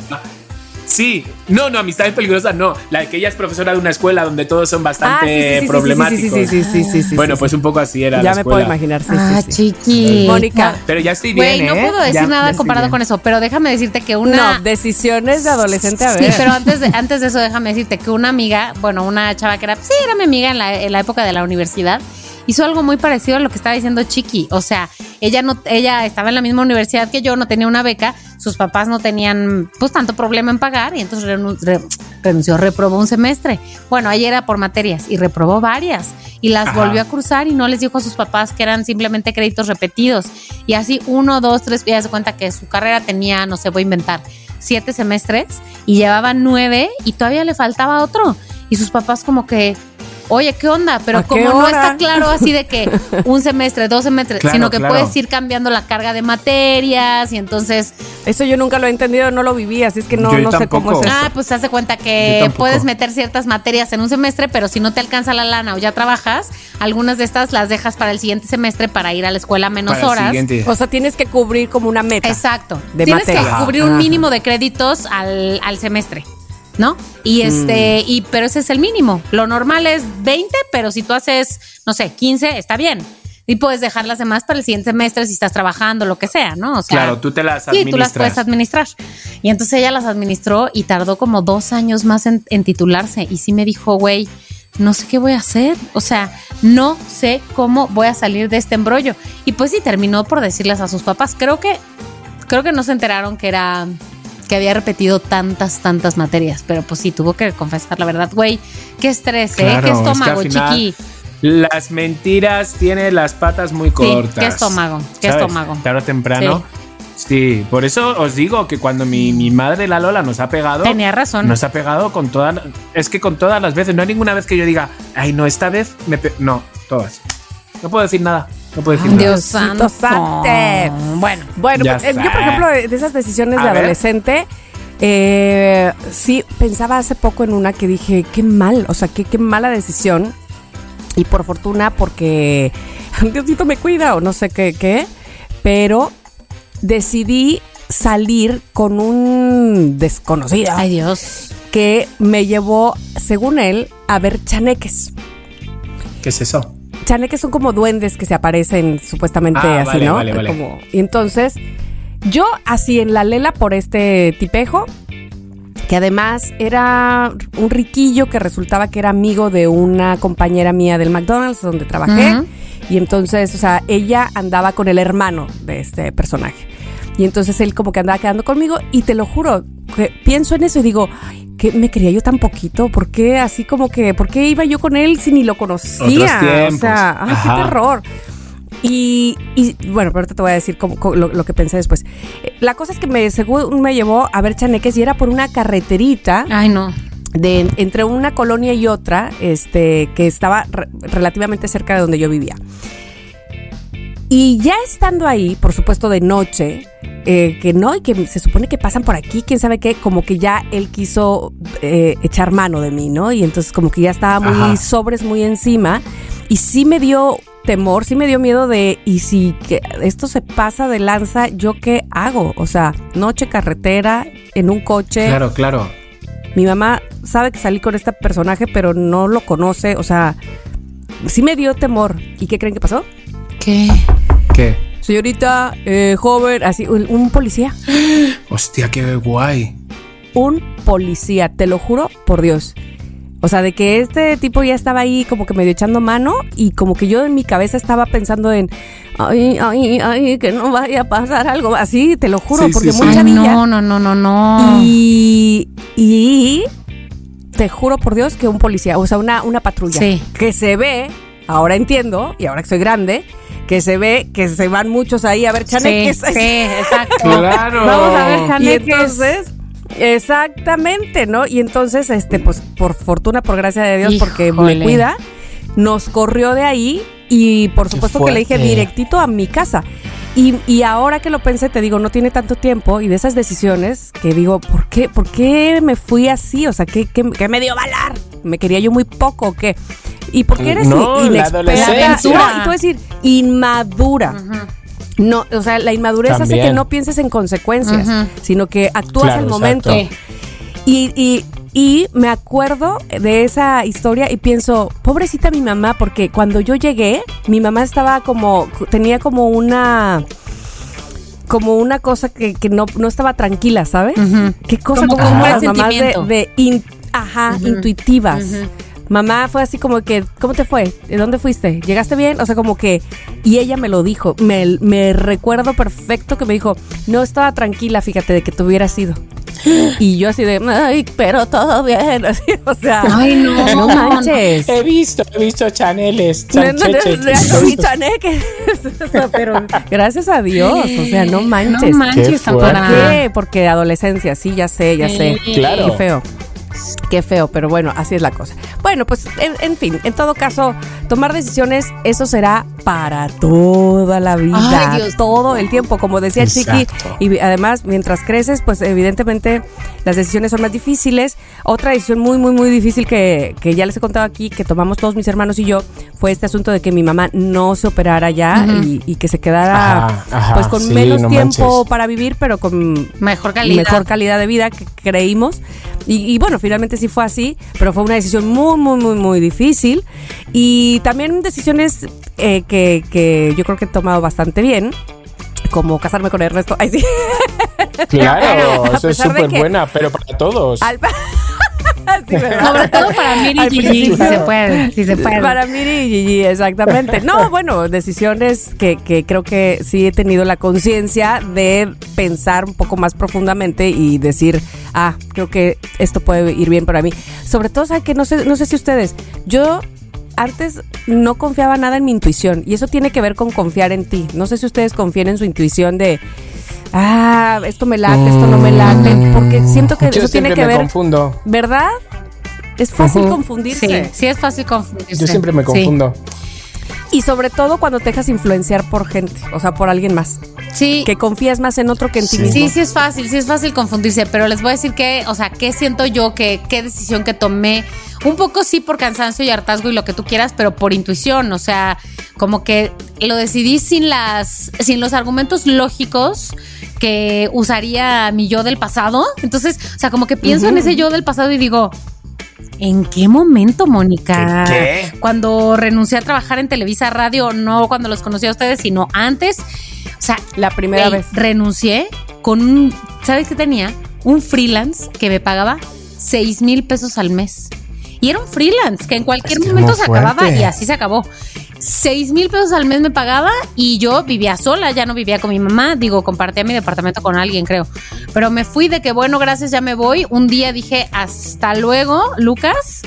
Sí, no, no, amistades peligrosas no. La de que ella es profesora de una escuela donde todos son bastante Ah, sí, sí, sí, sí, problemáticos. Sí, sí, sí, sí, sí, sí, bueno, sí, pues un poco así era ya la me puedo imaginar, sí, Ah, chiqui. Mónica. Pero ya estoy Güey, bien, no ¿eh? puedo decir Ya- nada comparado con eso, pero déjame decirte que una. No, decisiones de adolescente, a ver. Sí, pero antes de, antes de eso, déjame decirte que una amiga, bueno, una chava que era, sí, era mi amiga en la, en la época de la universidad, hizo algo muy parecido a lo que estaba diciendo Chiqui. O sea, ella no, ella estaba en la misma universidad que yo, no tenía una beca, sus papás no tenían pues tanto problema en pagar y entonces renu- re- renunció, reprobó un semestre. Bueno, ahí era por materias y reprobó varias y las Ajá. volvió a cursar y no les dijo a sus papás que eran simplemente créditos repetidos. Y así uno, dos, tres, ya se cuenta que su carrera tenía, no sé, voy a inventar, siete semestres y llevaba nueve y todavía le faltaba otro. Y sus papás como que, oye, ¿qué onda? Pero ¿A qué como no está claro así de que un semestre, dos semestres, Claro, sino que claro. puedes ir cambiando la carga de materias y entonces, Eso yo nunca lo he entendido, no lo viví, así es que no, Yo no sé cómo es eso. ah, pues te hace cuenta que puedes meter ciertas materias en un semestre, pero si no te alcanza la lana o ya trabajas, algunas de estas las dejas para el siguiente semestre para ir a la escuela menos Para horas. O sea, tienes que cubrir como una meta. Exacto. De Tienes materia. que cubrir Ajá. un mínimo de créditos al, al semestre. ¿No? Y este, y pero ese es el mínimo. Lo normal es 20, pero si tú haces, no sé, 15, está bien. Y puedes dejar las demás para el siguiente semestre si estás trabajando, lo que sea, ¿no? O sea, Claro, tú te las Sí, tú las administras. puedes administrar. Y entonces ella las administró y tardó como dos años más en, en titularse. Y sí me dijo, güey, no sé qué voy a hacer. O sea, no sé cómo voy a salir de este embrollo. Y pues sí, terminó por decirles a sus papás. Creo que, creo que no se enteraron que era que había repetido tantas, tantas materias, pero pues sí, tuvo que confesar la verdad, güey, qué estrés, ¿eh? Claro, qué es que al estómago, final chiqui. Las mentiras tienen las patas muy cortas. qué estómago, qué ¿sabes? estómago. Tarde o temprano. Sí. por eso os digo que cuando mi, mi madre, la Lola, nos ha pegado. Tenía razón. Nos ha pegado con todas. Es que con todas las veces. No hay ninguna vez que yo diga, ay, no, esta vez me. pe-". No, todas. No puedo decir nada. No puedo decir nada. Dios santo. Bueno, Bueno, Ya pues, eh, yo, sé. por ejemplo, de de esas decisiones A de ver. adolescente, eh, sí, pensaba hace poco en una que dije, qué mal, o sea, qué, qué mala decisión. Y por fortuna, porque Diosito me cuida o no sé qué, qué, pero decidí salir con un desconocido ay Dios. que me llevó, según él, a ver chaneques. ¿Qué es eso? Chaneques son como duendes que se aparecen supuestamente Ah, así, vale, ¿no? vale, vale. Como- y entonces, yo así en la lela por este tipejo, que además era un riquillo que resultaba que era amigo de una compañera mía del McDonald's donde trabajé. Y entonces, o sea, ella andaba con el hermano de este personaje. Y entonces él como que andaba quedando conmigo y te lo juro, que pienso en eso y digo, "Ay, ¿qué me quería yo tan poquito? ¿Por qué así como que, por qué iba yo con él si ni lo conocía? Otros o sea, ay, Ajá. qué terror. Y, y, bueno, pero ahorita te voy a decir cómo- cómo- lo, lo que pensé después. Eh, La cosa es que me, según me llevó a ver chaneques y era por una carreterita Ay, no. de entre una colonia y otra, este, que estaba re- relativamente cerca de donde yo vivía. Y ya estando ahí, por supuesto de noche, eh, que no, y que se supone que pasan por aquí, quién sabe qué, como que ya él quiso eh, echar mano de mí, ¿no? Y entonces como que ya estaba muy Ajá. sobres, muy encima, y sí me dio temor, sí me dio miedo de, y si que esto se pasa de lanza, ¿yo qué hago? O sea, noche, carretera, en un coche. Claro, claro. Mi mamá sabe que salí con este personaje, pero no lo conoce. O sea, sí me dio temor. ¿Y qué creen que pasó? ¿Qué? ¿Qué? Señorita, eh, joven, así, un, un policía. Hostia, qué guay. Un policía, te lo juro por Dios. O sea, de que este tipo ya estaba ahí como que medio echando mano y como que yo en mi cabeza estaba pensando en, ay, ay, ay, que no vaya a pasar algo así, te lo juro, Sí, porque sí, muy sí. No, no, no, no, no. Y, y te juro por Dios que un policía, o sea, una, una patrulla Sí. que se ve, ahora entiendo, y ahora que soy grande, que se ve que se van muchos ahí a ver chaneques. Sí, sí, exacto. Claro. Vamos a ver Y chaneques. entonces, exactamente, ¿no? Y entonces, este, pues, por fortuna, por gracia de Dios, porque me cuida, nos corrió de ahí y por supuesto que le dije directito a mi casa. Y, y ahora que lo pensé, te digo, no tiene tanto tiempo y de esas decisiones que digo, ¿por qué, por qué me fui así? O sea, ¿qué, qué, qué me dio valar? ¿Me quería yo muy poco o qué? ¿Y por qué eres No, la inexperta? No, y a decir, inmadura. No, o sea, la inmadurez hace que no pienses en consecuencias, sino que actúas Claro, al momento. exacto. Y, y, y me acuerdo de esa historia y pienso, pobrecita mi mamá, porque cuando yo llegué, mi mamá estaba como, tenía como una, como una cosa que, que no, no estaba tranquila, ¿sabes? ¿Qué cosa Como como las mamás de, presentimiento. de in- ajá, intuitivas? Mamá fue así como que, ¿cómo te fue? ¿De dónde fuiste? ¿Llegaste bien? O sea, como que, y ella me lo dijo, me, me recuerdo perfecto que me dijo, no estaba tranquila, fíjate, de que te hubieras ido. Y yo así de, ay, pero todo bien, así, o sea, Ay, no. no manches. He visto, he visto chaneles, pero gracias a Dios, o sea, no manches. No manches, Qué ¿Por qué? Porque adolescencia, sí, ya sé, ya sé. Sí. Claro. Qué feo. Qué feo, pero bueno, así es la cosa. Bueno, pues en, en fin, en todo caso, tomar decisiones, eso será para toda la vida, Ay, Dios. todo el tiempo, como decía Chiqui. Exacto. Y además, mientras creces, pues evidentemente las decisiones son más difíciles. Otra decisión muy, muy, muy difícil que, que ya les he contado aquí, que tomamos todos mis hermanos y yo, fue este asunto de que mi mamá no se operara ya y, y que se quedara Ajá, ajá, pues con sí, menos no tiempo manches. para vivir, pero con Mejor calidad. mejor calidad de vida que creímos. Y, y bueno, finalmente sí fue así, pero fue una decisión muy, muy, muy, muy difícil. Y también decisiones eh, que, que yo creo que he tomado bastante bien, como casarme con Ernesto. Ay, sí. Claro, eso es súper buena, pero para todos. Al- Sobre todo para Miri y Gigi, si se puede, si se puede. Para Miri y Gigi, exactamente. No, bueno, decisiones que, que creo que sí he tenido la conciencia de pensar un poco más profundamente y decir, ah, creo que esto puede ir bien para mí. Sobre todo, ¿sabe que No sé, no sé si ustedes, yo antes no confiaba nada en mi intuición y eso tiene que ver con confiar en ti. No sé si ustedes confían en su intuición de, ah, esto me late, esto no me late, porque siento que Yo eso tiene que me ver, confundo. ¿verdad? Es fácil confundirse. Sí, sí es fácil confundirse. Yo siempre me Sí. Y sobre todo cuando te dejas influenciar por gente, o sea, por alguien más. Sí. Que confías más en otro que en ti mismo. Sí, sí es fácil, sí es fácil confundirse, pero les voy a decir que, o sea, qué siento yo, que qué decisión que tomé. Un poco sí por cansancio y hartazgo y lo que tú quieras, pero por intuición, o sea, como que lo decidí sin las sin los argumentos lógicos que usaría mi yo del pasado. Entonces, o sea, como que pienso en ese yo del pasado y digo, ¿En qué momento, Mónica? ¿Qué, qué? Cuando renuncié a trabajar en Televisa Radio, no cuando los conocí a ustedes, sino antes. O sea, La primera vez. Renuncié con un, ¿sabes qué tenía? Un freelance que me pagaba 6 mil pesos al mes. Y era un freelance que en cualquier Es que es momento se acababa y así se acabó. 6 mil pesos al mes me pagaba y yo vivía sola, ya no vivía con mi mamá, digo, compartía mi departamento con alguien, creo. Pero me fui de que, bueno, gracias, ya me voy. Un día dije, hasta luego, Lucas.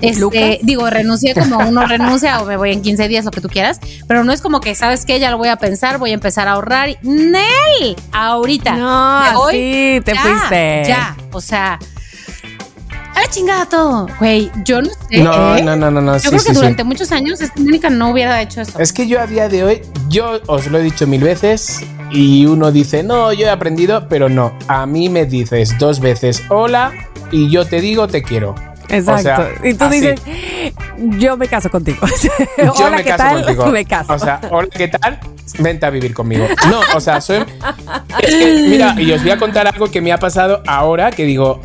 Este, ¿Lucas? Digo, renuncié como uno renuncia o me voy en 15 días, lo que tú quieras. Pero no es como que, ¿sabes qué? Ya lo voy a pensar, voy a empezar a ahorrar. ¡Nel! Ahorita. No, voy, sí, te ya, fuiste. Ya, o sea. A la chingada todo. Güey, yo no sé. No, ¿eh? no, no, no, no. Yo sí, creo que sí. durante muchos años esta Mónica no hubiera hecho eso. Es que yo a día de hoy, yo os lo he dicho mil veces y uno dice, no, yo he aprendido, pero no. A mí me dices dos veces hola y yo te digo te quiero. Exacto. O sea, y tú así. dices, yo me caso contigo. Yo Hola, me ¿qué caso tal? contigo. Me caso. O sea, hola, ¿qué tal? Vente a vivir conmigo. No, o sea, soy. Es que, mira, y os voy a contar algo que me ha pasado ahora que digo,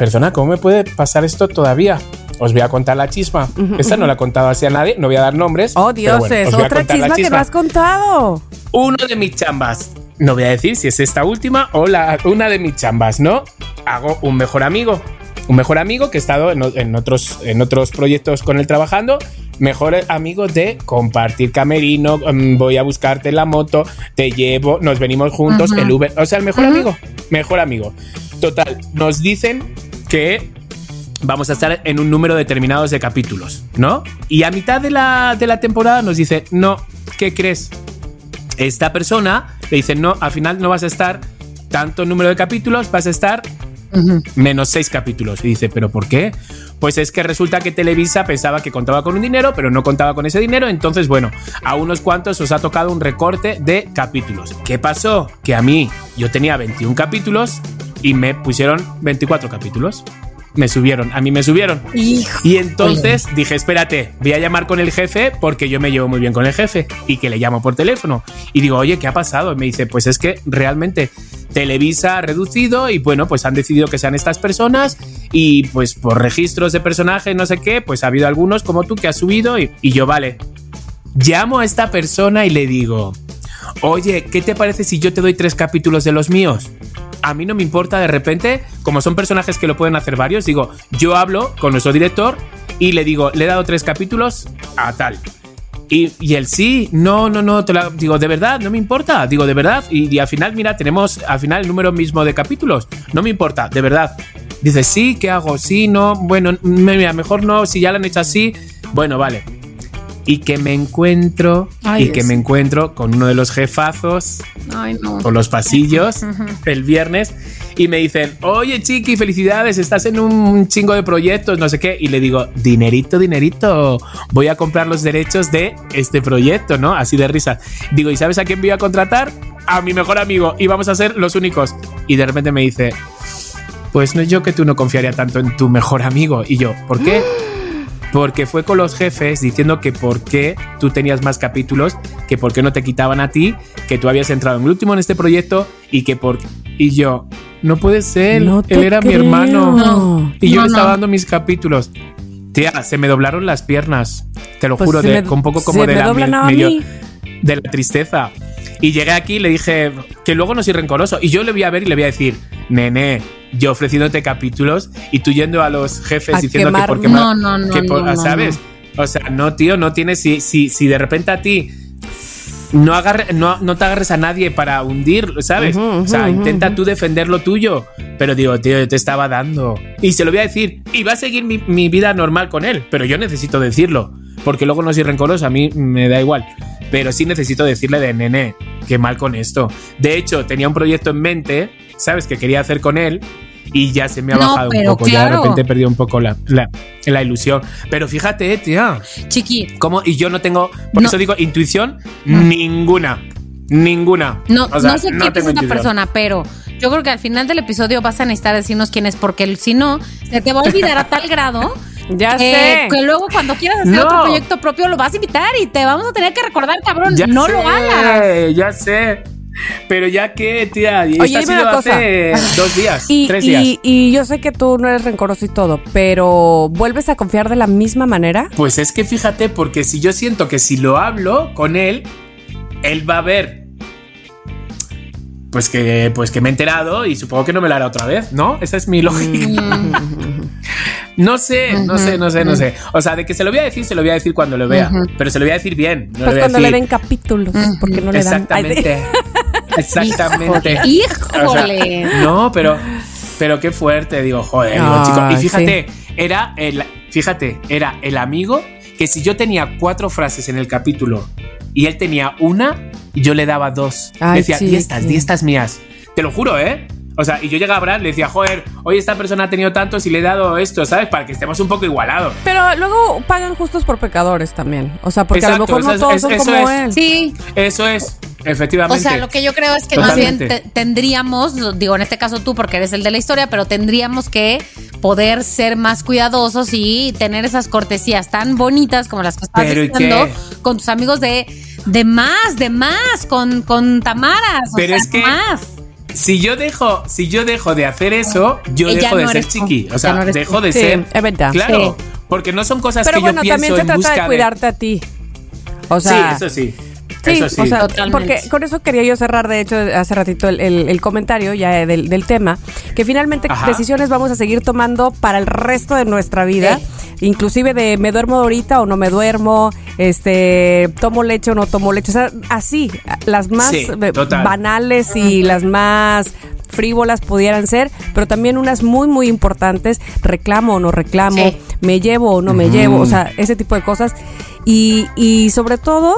persona, ¿cómo me puede pasar esto todavía? Os voy a contar la chisma. Esta no la he contado así a nadie, no voy a dar nombres. oh, pero bueno, dioses, os voy a otra chisma que no has contado. Uno de mis chambas. No voy a decir si es esta última o la, una de mis chambas, ¿no? Hago un mejor amigo. Un mejor amigo que he estado en, en otros, en otros proyectos con él trabajando. Mejor amigo de compartir camerino. mm, Voy a buscarte la moto, te llevo, nos venimos juntos, el Uber. O sea, el mejor amigo. Mejor amigo. Total, nos dicen que vamos a estar en un número determinado de capítulos, ¿no? Y a mitad de la, de la temporada nos dice, no, ¿qué crees? Esta persona le dice, no, al final no vas a estar tanto número de capítulos, vas a estar Menos seis capítulos. Y dice, ¿pero por qué? Pues es que resulta que Televisa pensaba que contaba con un dinero, pero no contaba con ese dinero. Entonces, bueno, a unos cuantos os ha tocado un recorte de capítulos. ¿Qué pasó? Que a mí yo tenía 21 capítulos y me pusieron 24 capítulos. Me subieron, a mí me subieron. Hijo. Y entonces dije, espérate, voy a llamar con el jefe porque yo me llevo muy bien con el jefe y que le llamo por teléfono. Y digo, oye, ¿qué ha pasado? Y me dice, pues es que realmente Televisa ha reducido y bueno, pues han decidido que sean estas personas y pues por registros de personaje, no sé qué, pues ha habido algunos como tú que has subido y, y yo, vale, llamo a esta persona y le digo, oye, ¿qué te parece si yo te doy tres capítulos de los míos? A mí no me importa de repente, como son personajes que lo pueden hacer varios, digo, yo hablo con nuestro director y le digo, le he dado tres capítulos a tal. Y, y él sí, no, no, no, te la, digo, de verdad, no me importa, digo, de verdad. Y, y al final, mira, tenemos al final el número mismo de capítulos, no me importa, de verdad. Dice, sí, ¿qué hago? Sí, no, bueno, mira, mejor no, si ya lo han hecho así, bueno, vale. Y que me encuentro, Ay, y que me encuentro con uno de los jefazos Ay, no. por los pasillos el viernes y me dicen, oye chiqui, felicidades, estás en un chingo de proyectos, no sé qué. Y le digo, dinerito, dinerito, voy a comprar los derechos de este proyecto, ¿no? Así de risa. Digo, ¿y sabes a quién voy a contratar? A mi mejor amigo y vamos a ser los únicos. Y de repente me dice, pues no yo que tú no confiaría tanto en tu mejor amigo. Y yo, ¿por qué? Porque fue con los jefes diciendo que por qué tú tenías más capítulos, que por qué no te quitaban a ti, que tú habías entrado en el último en este proyecto y que por... Y yo, no puede ser. No Él era mi hermano. No. Y yo le estaba dando mis capítulos. Tía, se me doblaron las piernas. Te lo Pues juro, de, me- con un poco como de me la, doblan a medio- mí. de la tristeza. Y llegué aquí y le dije que luego no soy rencoroso. Y yo le voy a ver y le voy a decir, nene, yo ofreciéndote capítulos y tú yendo a los jefes A diciendo que quemar- por qué ma- No, no, no, que por- no, no, ¿Sabes? O sea, no, tío, no tienes. Si, si, si de repente a ti no, agarre, no, no te agarres a nadie para hundir, ¿sabes? O sea, intenta tú defender lo tuyo. Pero digo, tío, yo te estaba dando. Y se lo voy a decir. Y va a seguir mi, mi vida normal con él. Pero yo necesito decirlo. Porque luego no soy rencoroso, a mí me da igual. Pero sí necesito decirle de nene, qué mal con esto. De hecho, tenía un proyecto en mente, ¿sabes? Que quería hacer con él. Y ya se me ha No, bajado un pero poco. Ya de claro. repente he perdido un poco la, la, la ilusión. Pero fíjate, tía. Chiqui, ¿Cómo? Y yo no tengo, por No. eso digo, intuición, ninguna. Ninguna. no, O sea, no sé quién es esta persona, pero yo creo que al final del episodio vas a necesitar decirnos quién es, porque si no, se te va a olvidar a tal grado Ya que, sé. que luego cuando quieras hacer No. otro proyecto propio lo vas a invitar y te vamos a tener que recordar, cabrón, Ya no sé, lo hagas. Ya sé. Pero ya que, tía, y Oye, dime sido una cosa. hace dos días, Y, tres días. y yo sé que tú no eres rencoroso y todo, pero ¿vuelves a confiar de la misma manera? Pues es que fíjate, porque si yo siento que si lo hablo con él, él va a ver. Pues que, pues que me he enterado y supongo que no me lo hará otra vez, ¿no? Esa es mi lógica. No sé, no sé, no sé, no sé. O sea, de que se lo voy a decir, se lo voy a decir cuando lo vea. Pero se lo voy a decir bien. No Pues le voy a cuando le den capítulos, porque no le dan. Ay, sí. Exactamente. Exactamente. Híjole. O sea, no, pero, pero qué fuerte, digo, joder, digo, Ay, chico. Y fíjate, era el, fíjate, era el amigo que si yo tenía cuatro frases en el capítulo y él tenía una, yo le daba dos. Ay, decía, sí, di estas, sí. di estas mías. Te lo juro, ¿eh? O sea, y yo llegaba a Brad, le decía, joder, hoy esta persona ha tenido tantos y le he dado esto, ¿sabes? Para que estemos un poco igualados. Pero luego pagan justos por pecadores también. O sea, porque a lo Exacto, mejor no eso todos es- son eso como es. él. Sí, Eso es, o efectivamente. sea, lo que yo creo es que más bien te- tendríamos, digo en este caso tú porque eres el de la historia, pero tendríamos que poder ser más cuidadosos y tener esas cortesías tan bonitas como las que estás Pero, ¿y diciendo con tus amigos de, de más, de más, con, con Tamaras. o Pero sea, es que- más. Si yo dejo, si yo dejo de hacer eso, yo Eh, dejo de ser chiqui. O sea, no dejo de Sí, ser. es verdad. Claro. Sí. Porque no son cosas Pero que bueno, yo pienso también se en trata busca de cuidarte a ti. O sea, sí, eso sí. Sí, eso sí. o sea, Totalmente. porque con eso quería yo cerrar, de hecho, hace ratito el, el- el comentario ya del, del tema, que finalmente Ajá. decisiones vamos a seguir tomando para el resto de nuestra vida, inclusive de me duermo ahorita o no me duermo, este, tomo leche o no tomo leche, o sea, así, las más Sí, eh, banales y las más frívolas pudieran ser, pero también unas muy, muy importantes, reclamo o no reclamo, Sí. me llevo o no me llevo, o sea, ese tipo de cosas. Y, y sobre todo,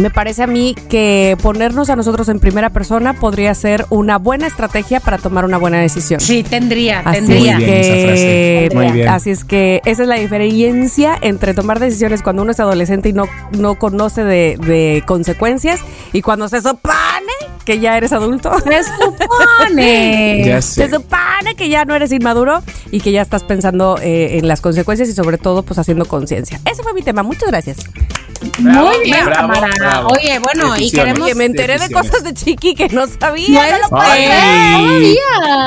me parece a mí que ponernos a nosotros en primera persona podría ser una buena estrategia para tomar una buena decisión. Sí, tendría, Así tendría. Muy bien esa frase. que, Muy bien. así es que esa es la diferencia entre tomar decisiones cuando uno es adolescente y no, no conoce de, de consecuencias y cuando se supone que ya eres adulto. Se supone. Ya Se sé. supone que ya no eres inmaduro y que ya estás pensando eh, en las consecuencias y sobre todo pues haciendo conciencia. Ese fue mi tema. Muchas gracias. Bravo, Muy bien, bravo. Oye, bueno, y queremos- Que me enteré de cosas de Chiqui que no sabía. No No, Ay.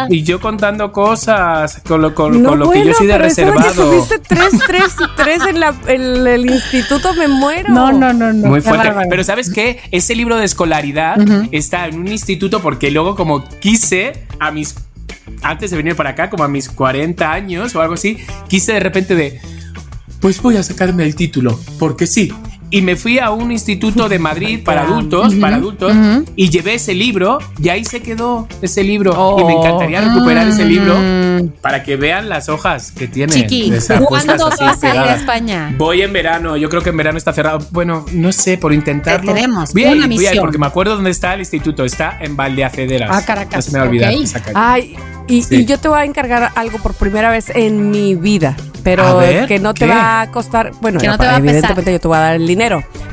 Y yo contando cosas con lo, con, No, con lo que yo soy de reservado. subiste tres, tres, tres en, la, en el instituto, me muero. No, no, no, no. Muy fuerte. Pero ¿sabes qué? Ese libro de escolaridad está en un instituto porque luego como quise a mis... Antes de venir para acá, como a mis 40 años o algo así, quise de repente de... Pues voy a sacarme el título, porque sí. Y me fui a un instituto de Madrid para adultos, para adultos, y llevé ese libro y ahí se quedó ese libro. Y me Oh. encantaría recuperar ese libro para que vean las hojas que tiene. Chiqui, ¿cuándo vas a ir a. España? Voy en verano, yo creo que en verano está cerrado. Bueno, no sé, por intentarlo. Te tenemos Voy a ir, una voy a ir, misión. porque me acuerdo dónde está el instituto. Está en Valdeacederas. Ah, Caracas, No se me va a olvidar esa calle. Ay, y, Sí. y yo te voy a encargar algo por primera vez en mi vida, pero ver, que no te ¿qué? va a costar, bueno, Que no te va a evidentemente pesar. yo te voy a dar el dinero,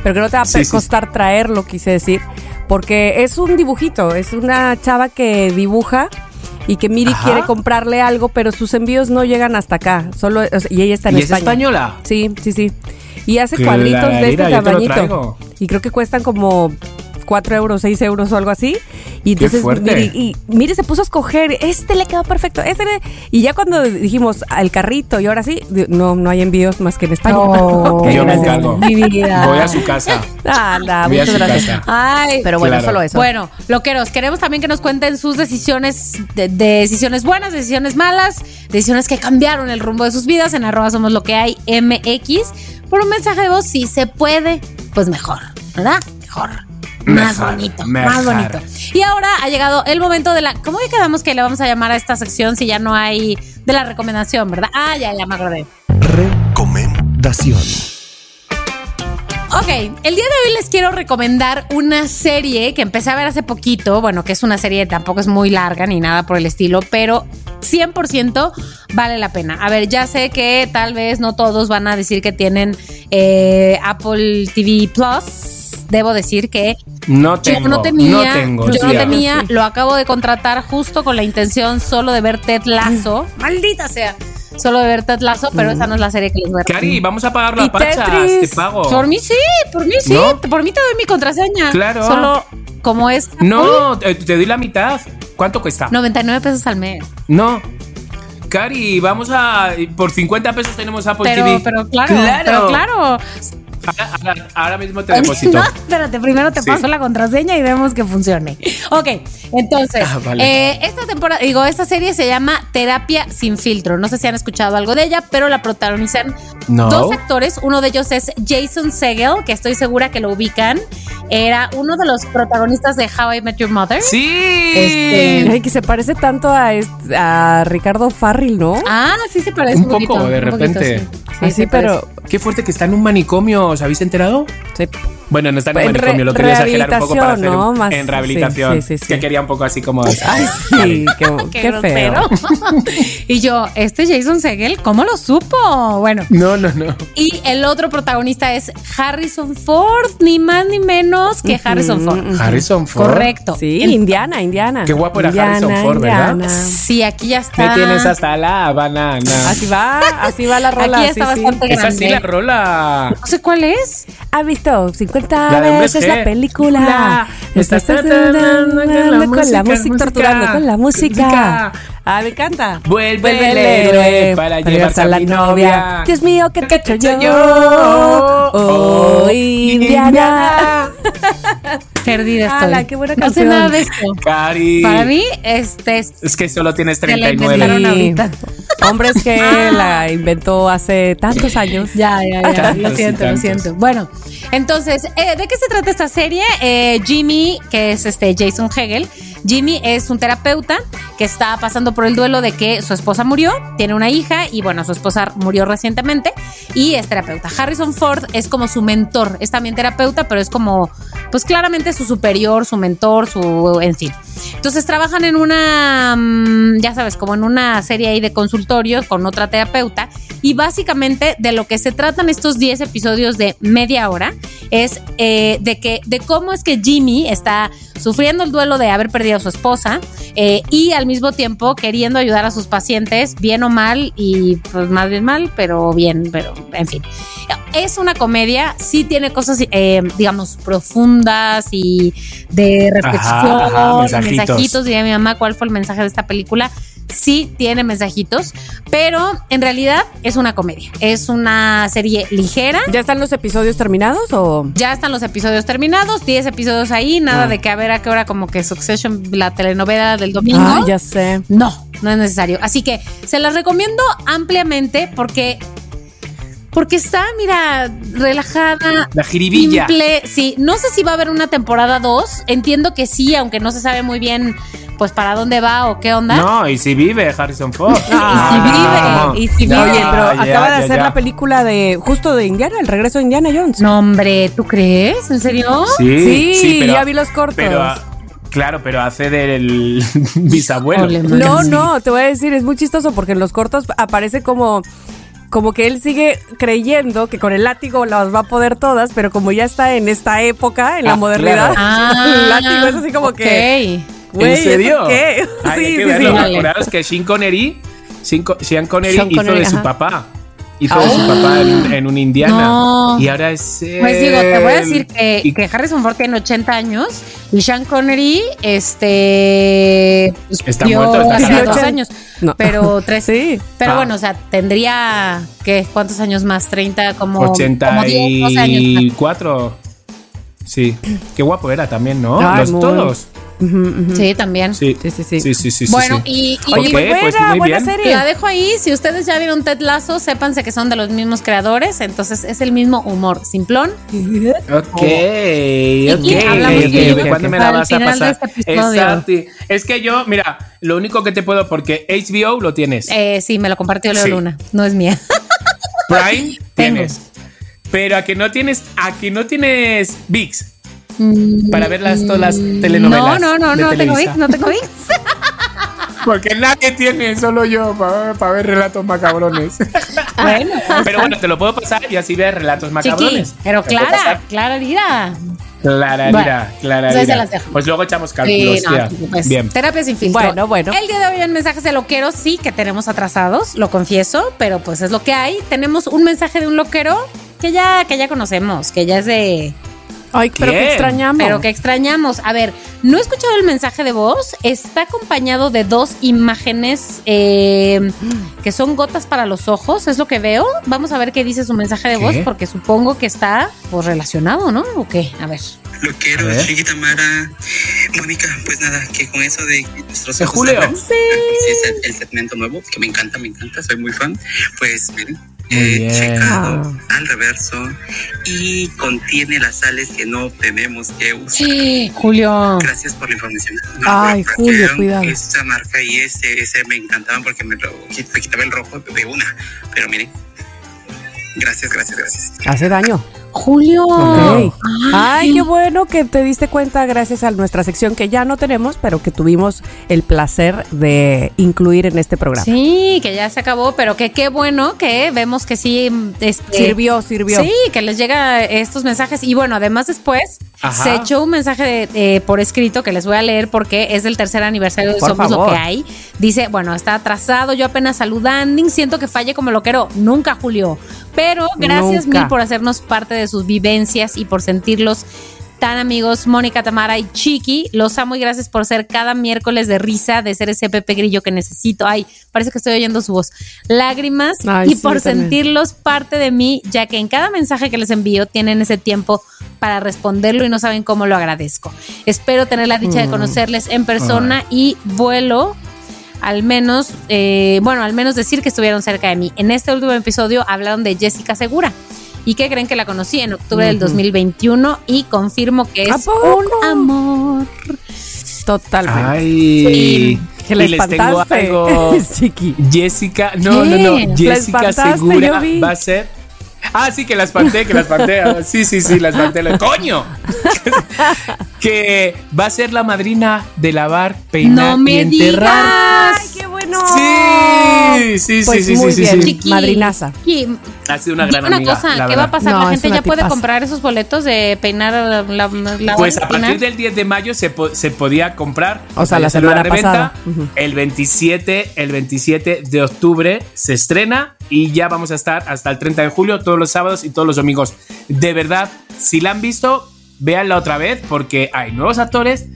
pero que no te va a Sí, pe- sí, costar traerlo, quise decir, porque es un dibujito, es una chava que dibuja y que Miri Ajá. quiere comprarle algo, pero sus envíos no llegan hasta acá, solo o sea, y ella está en ¿Y es España. española? Sí, sí, sí. Y hace cuadritos de este tamañito. Y creo que cuestan como 4 euros, 6 euros o algo así. Y entonces, fuerte. mire, y, mire, se puso a escoger, este le quedó perfecto, este le- Y ya cuando dijimos al carrito y ahora sí, no, no hay envíos más que en España. Yo me encargo. Mi vida. Voy a su casa. Anda, Voy a muchas su gracias. casa. Ay, Pero bueno, Claro. solo eso. Bueno, loqueros, queremos también que nos cuenten sus decisiones, de, de decisiones buenas, decisiones malas, decisiones que cambiaron el rumbo de sus vidas en arroba somos lo que hay MX. Por un mensaje de voz, si se puede, pues mejor, ¿verdad? Mejor. Más Mejor, bonito, mejor. más bonito. Y ahora ha llegado el momento de la. ¿Cómo que quedamos que le vamos a llamar a esta sección si ya no hay de la recomendación, verdad? Ah, ya, ya me acordé. Recomendación. Ok, el día de hoy les quiero recomendar una serie que empecé a ver hace poquito, bueno, que es una serie tampoco es muy larga ni nada por el estilo, pero 100% vale la pena. A ver, ya sé que tal vez no todos van a decir que tienen eh, Apple TV Plus. Debo decir que No tengo. yo no tenía, no tengo. yo no tenía, lo acabo de contratar justo con la intención solo de ver Ted Lasso. Maldita sea, solo de ver Ted Lasso, pero esa no es la serie que les voy a Cari, vamos a pagar la pacha. Te pago. por mí sí, por mí sí. ¿No? Por mí te doy mi contraseña. Claro. Solo como es. No, te, te doy la mitad. ¿Cuánto cuesta? 99 pesos al mes. No. Cari, vamos a. Por 50 pesos tenemos Apple Pero, TV. pero claro, Claro. pero claro. Ahora, ahora- ahora mismo te deposito. No, espérate, primero te Sí. paso la contraseña y vemos que funcione. Ok, entonces, Ah, vale. eh, esta temporada, digo, esta serie se llama Terapia sin filtro. No sé si han escuchado algo de ella, pero la protagonizan No. dos actores. Uno de ellos es Jason Segel, que estoy segura que lo ubican. Era uno de los protagonistas de How I Met Your Mother. Sí. Este- Ay, que se parece tanto a, este- a Ricardo Farril, ¿no? Ah, sí se parece Un un, poquito, poco, de un poquito, repente. sí. Así, se pero Qué fuerte que está en un manicomio. ¿Os habéis enterado? sí. Bueno, no está en manicomio, lo quería exagerar un poco para hacer en rehabilitación. sí, sí, sí, sí. Que quería un poco así como. Ay, sí, qué, Qué, qué feo. y yo, este Jason Segel, ¿cómo lo supo? Bueno, No, no, no. y el otro protagonista es Harrison Ford, ni más ni menos que Harrison Ford. Harrison Ford. Correcto. Sí, En- Indiana, Indiana. Qué guapo era Indiana, Harrison Ford, ¿verdad? Sí, aquí ya está. Me tienes hasta la banana. Así va, así va la rola. Aquí ya sí, está Es así la rola. No sé cuál es. ¿Ha visto 50 La veces la película? La- Estás con la música, torturando con la música. Ah, me encanta. Vuelve el héroe para llevarse a la novia. Dios mío, ¿qué te he hecho yo? Oh, Oh, Indiana. Perdida estoy. Ala, qué buena no sé canción. nada de esto. Cari. Para mí, este es Es que solo tienes Se la 39. inventaron ahorita. Hombres que la inventó hace tantos años. Ya, ya, ya. Tantos Lo siento, lo siento. Bueno, entonces, eh, ¿de qué se trata esta serie? Eh, Jimmy, que es este Jason Hegel. Jimmy es un terapeuta que está pasando por el duelo de que su esposa murió, tiene una hija y bueno, su esposa murió recientemente y es terapeuta. Harrison Ford es como su mentor, es también terapeuta, pero es como, pues claramente su superior, su mentor, su, en fin. Entonces trabajan en una, mm, ya sabes, como en una serie ahí de consultorio con otra terapeuta y básicamente de lo que se tratan estos 10 episodios de media hora es eh, de que de cómo es que Jimmy está sufriendo el duelo de haber perdido a su esposa eh, y al mismo tiempo queriendo ayudar a sus pacientes, bien o mal, y pues más bien mal, pero bien, pero en fin. Es una comedia, sí tiene cosas, eh, digamos, profundas y de reflexión, Ajá, ajá, mensajitos. mensajitos. Diría mi mamá cuál fue el mensaje de esta película. Sí tiene mensajitos, pero en realidad es una comedia. Es una serie ligera. ¿Ya están los episodios terminados o...? Ya están los episodios terminados, 10 episodios ahí, nada de que a ver a qué hora como que Succession, la telenovela del domingo. Ah, ya sé. No, no es necesario. Así que se las recomiendo ampliamente porque porque está, mira, relajada. La jiribilla. Simple. Sí, no sé si va a haber una temporada 2. Entiendo que sí, aunque no se sabe muy bien pues para dónde va o qué onda. No, y si vive Harrison Ford. Ah, y si vive. Ya, Oye, pero ya, acaba de ya, hacer ya. la película de justo de Indiana, el regreso de Indiana Jones. No, hombre, ¿tú crees? ¿En serio? Sí, Sí, ya vi los cortos. Pero, ah, claro, pero hace del bisabuelo. No, Sí. no, te voy a decir, es muy chistoso porque en los cortos aparece como como que él sigue creyendo que con el látigo las va a poder todas, pero como ya está en esta época, en la Ah, modernidad, claro. el látigo es así como que, ok. Güey, ¿En ¿eso serio? qué? Ay, hay sí, que sí, verlo. sí. Vale. Acordaos que Sean Connery, Sean Sean Connery Sean hizo Connery, de su ajá. papá. hizo de su papá en, en un Indiana. No. Y ahora es. Pues digo, te voy a decir que, Y- que Harrison Ford tiene 80 años y Sean Connery, este. pues, Está muerto, está hace dos años. No. Pero tres. Sí. Pero Ah. bueno, o sea, tendría. ¿Qué? ¿Cuántos años más? ¿30? Como. como 10, 12 años más. 84. Sí. Qué guapo era también, ¿no? Ay, Los muy- todos. Sí, también. Sí. Sí, sí, sí. Sí, sí, sí, sí, Bueno, sí. y, y- Oye, Ok, muy buena, pues muy buena bien. serie. La dejo ahí. Si ustedes ya vieron Ted Lasso, sépanse que son de los mismos creadores. Entonces es el mismo humor. Simplón. Ok, ok, Y hablamos ok, de- ok. ¿Cuándo me la vas a pasar? este. Exacto. Es que yo, mira, lo único que te puedo, porque HBO lo tienes, Eh, sí, me lo compartió Leo Sí. Luna. No es mía. Prime Tengo. tienes, pero a que no tienes, a que no tienes VIX para ver las, todas las No, telenovelas. no, no, de no tengo. VIX, no tengo VIX. Porque nadie tiene, solo yo, para ver relatos macabrones. Bueno, pero bueno, te lo puedo pasar y así ves relatos chiqui. macabrones. Pero lo puedo Clara. Clara Lira. Clara, Bueno, Lira, Clara, ahí se Lira. las dejo. Pues luego echamos Sí, cálculos. no, tía. pues, Bien. Terapia sin filtro. Bueno, bueno. El día de hoy en mensajes de loquero sí que tenemos atrasados, lo confieso, pero pues es lo que hay. Tenemos un mensaje de un loquero que ya, que ya conocemos, que ya es de, Ay, pero ¿Quién? que extrañamos. pero que extrañamos. A ver, no he escuchado el mensaje de voz. Está acompañado de dos imágenes eh, que son gotas para los ojos, es lo que veo. Vamos a ver qué dice su mensaje de ¿Qué? voz, porque supongo que está pues relacionado, ¿no? ¿O qué? A ver. Lo quiero, A ver. Chiqui Tamara. Mónica, pues nada, que con eso de nuestros ¿De ojos Julio? hablan, sí. es el, el segmento nuevo, que me encanta, me encanta, soy muy fan. Pues miren, Bien. checado al reverso y contiene las sales que no tenemos que usar. Julio. Gracias por la información. Ay, pero Julio, cuidado. Esa marca y ese, ese me encantaban porque me, lo, me quitaba el rojo de una. Pero miren, gracias, gracias, gracias. Hace daño. Julio. Ay, qué bueno que te diste cuenta gracias a nuestra sección que ya no tenemos, pero que tuvimos el placer de incluir en este programa. Sí, que ya se acabó, pero que qué bueno que vemos que sí este, Sirvió, sirvió. Sí, que les llega estos mensajes. Y bueno, además después Ajá. se echó un mensaje eh, por escrito que les voy a leer porque es del tercer aniversario de Por Somos favor. lo que hay. Dice, bueno, está atrasado, yo apenas saludando, siento que falle como loquero. Nunca, Julio. Pero gracias Nunca. mil por hacernos parte de sus vivencias y por sentirlos tan amigos Mónica, Tamara y Chiqui. Los amo y gracias por ser cada miércoles de risa, de ser ese Pepe Grillo que necesito. Ay, parece que estoy oyendo su voz. Lágrimas Ay, y sí, por sentirlos parte de mí, ya que en cada mensaje que les envío tienen ese tiempo para responderlo y no saben cómo lo agradezco. Espero tener la dicha de Mm. conocerles en persona y vuelo al menos, eh, bueno, al menos decir que estuvieron cerca de mí. En este último episodio hablaron de Jessica Segura. ¿Y qué creen que la conocí en octubre del Ujú. 2021? Y confirmo que ¿A es un amor. Totalmente. Ay. que le y les tengo algo. Chiqui. Jessica, no, ¿Qué? no, La no. Jessica Segura va a ser. Ah, sí, que la espanté, que la espanté. Ah, Sí, sí, sí, la espanté. ¡Coño! que va a ser la madrina de lavar, peinar No me y enterrar. digas. Ay, qué bueno. Sí, sí, Pues sí, sí, muy sí, bien. sí. Chiqui. Madrinaza. Ha sido una gran una amiga. cosa, la ¿qué va a pasar? No, ¿La gente ya puede comprar esos boletos de peinar la, la, la- Pues a partir del 10 de mayo se, po- se podía comprar. O sea, la semana reventa. pasada. El 27, el 27 de octubre se estrena y ya vamos a estar hasta el 30 de julio, todos los sábados y todos los domingos. De verdad, si la han visto, véanla otra vez porque hay nuevos actores,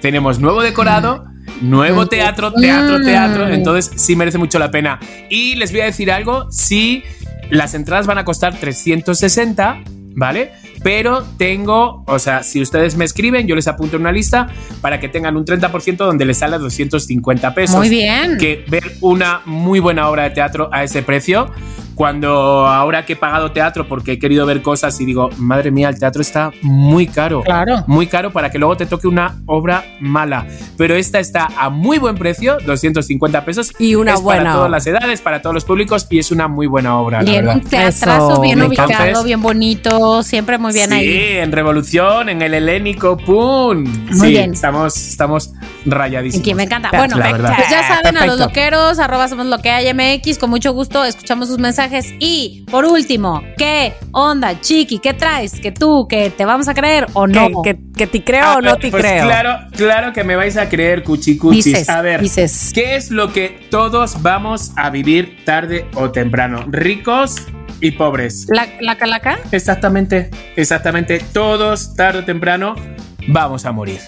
tenemos nuevo decorado. Nuevo teatro, teatro, teatro. Entonces sí merece mucho la pena. Y les voy a decir algo, sí, las entradas van a costar 360, ¿vale? Pero tengo, o sea, si ustedes me escriben, yo les apunto en una lista para que tengan un 30% donde les sale 250 pesos. Muy bien. Que ver una muy buena obra de teatro a ese precio, cuando ahora que he pagado teatro porque he querido ver cosas y digo, madre mía, el teatro está muy caro. Claro. Muy caro para que luego te toque una obra mala. Pero esta está a muy buen precio, 250 pesos. Y una es buena Para todas las edades, para todos los públicos y es una muy buena obra. la Y en verdad. un teatrazo bien me ubicado, bien bonito, siempre muy bien sí, ahí. en Revolución, en el Helénico, ¡pum! Muy sí, bien. Estamos, estamos rayadísimos. Que me encanta. Bueno, pues ya saben, a los Perfecto. loqueros, arroba somos lo que hay MX, con mucho gusto escuchamos sus mensajes. Y por último, ¿qué onda, Chiqui? ¿Qué traes? ¿Que tú, que te vamos a creer o no? que, que te creo A o no te pues creo. Claro, claro que me vais a creer, cuchicuchis. Dices, a ver, dices. ¿qué es lo que todos vamos a vivir tarde o temprano? Ricos y pobres. ¿La, la calaca? Exactamente, exactamente. Todos, tarde o temprano, vamos a morir.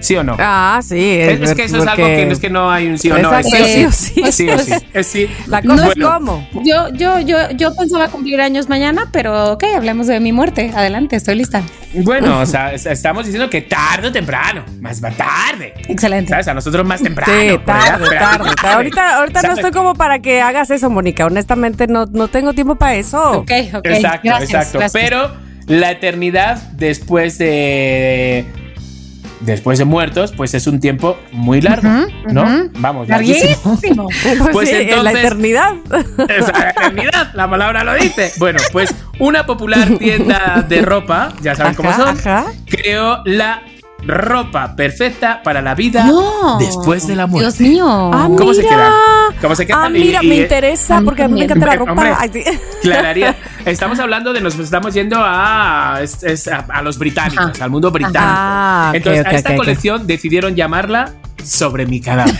¿Sí o no? Ah, sí. es, es que eso es algo que no es que no hay un sí o no, es sí o sí. sí o sí. Sí o sí. Es sí. La cosa es Bueno, cómo. Yo, yo, yo, yo pensaba cumplir años mañana, pero ok, hablemos de mi muerte. Adelante, estoy lista. Bueno, o sea, es- estamos diciendo que tarde o temprano, más va tarde. Excelente. ¿Sabes? A nosotros más temprano. Sí, tarde, tarde. tarde. Ahorita, ahorita no estoy como para que hagas eso, Mónica. Honestamente, no, no tengo tiempo para eso. Ok, ok. Exacto, gracias, exacto. gracias. Pero la eternidad después de. Después de muertos, pues es un tiempo muy largo, ¿no? Vamos, larguísimo. Larguísimo. Pues, Pues sí, en la entonces- eternidad. Esa la eternidad, la palabra lo dice. Bueno, pues una popular tienda de ropa, ya saben cómo son, ajá. creó la ropa perfecta para la vida No. después de la muerte. Dios mío. Ah, ¿Cómo se mira. quedan? ¿Cómo se quedan? Ah, mira, y- me interesa porque a mí me encanta la ropa. hombre. Clararía. Estamos hablando de nos estamos yendo a, es- es a, a los británicos, Ajá. al mundo británico. Ah, Entonces, a esta colección decidieron llamarla Sobre mi cadáver.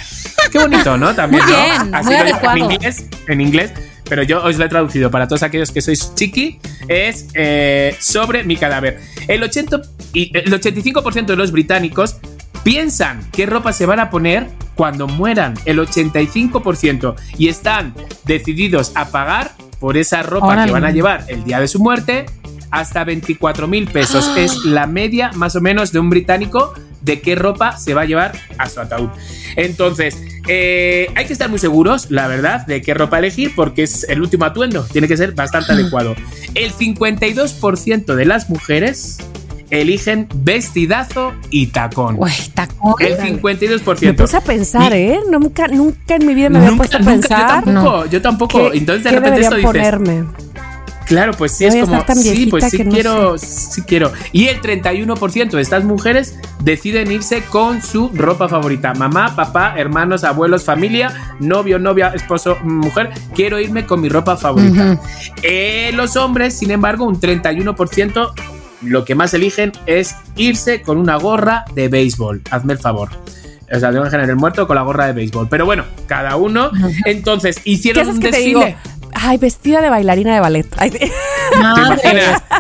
Qué bonito, ¿no? También, Muy ¿no? bien, Así muy en inglés, en inglés, pero yo os lo he traducido para todos aquellos que sois chiqui, es eh, sobre mi cadáver. El, 80 y el 85% de los británicos piensan qué ropa se van a poner cuando mueran, el 85%, y están decididos a pagar por esa ropa Órale. que van a llevar el día de su muerte hasta 24 mil pesos. Ah. Es la media más o menos de un británico de qué ropa se va a llevar a su ataúd. Entonces, eh, hay que estar muy seguros, la verdad, de qué ropa elegir porque es el último atuendo. Tiene que ser bastante adecuado. El 52% de las mujeres eligen vestidazo y tacón. Güey, tacón. El 52%. Me puse a pensar, ¿eh? Nunca, nunca en mi vida me había Nunca, puesto a nunca, pensar. yo tampoco, yo tampoco. ¿Qué, Entonces de qué repente esto dices, ponerme? Claro, pues sí, es como, sí, pues sí no quiero, sí quiero. Y el 31% de estas mujeres deciden irse con su ropa favorita. Mamá, papá, hermanos, abuelos, familia, novio, novia, esposo, mujer. Quiero irme con mi ropa favorita. Eh, los hombres, sin embargo, un 31%, lo que más eligen es irse con una gorra de béisbol. Hazme el favor. O sea, tengo que generar el muerto con la gorra de béisbol. Pero bueno, cada uno. Entonces, ¿Qué hicieron un desfile. Ay, vestida de bailarina de ballet. Ay, sí.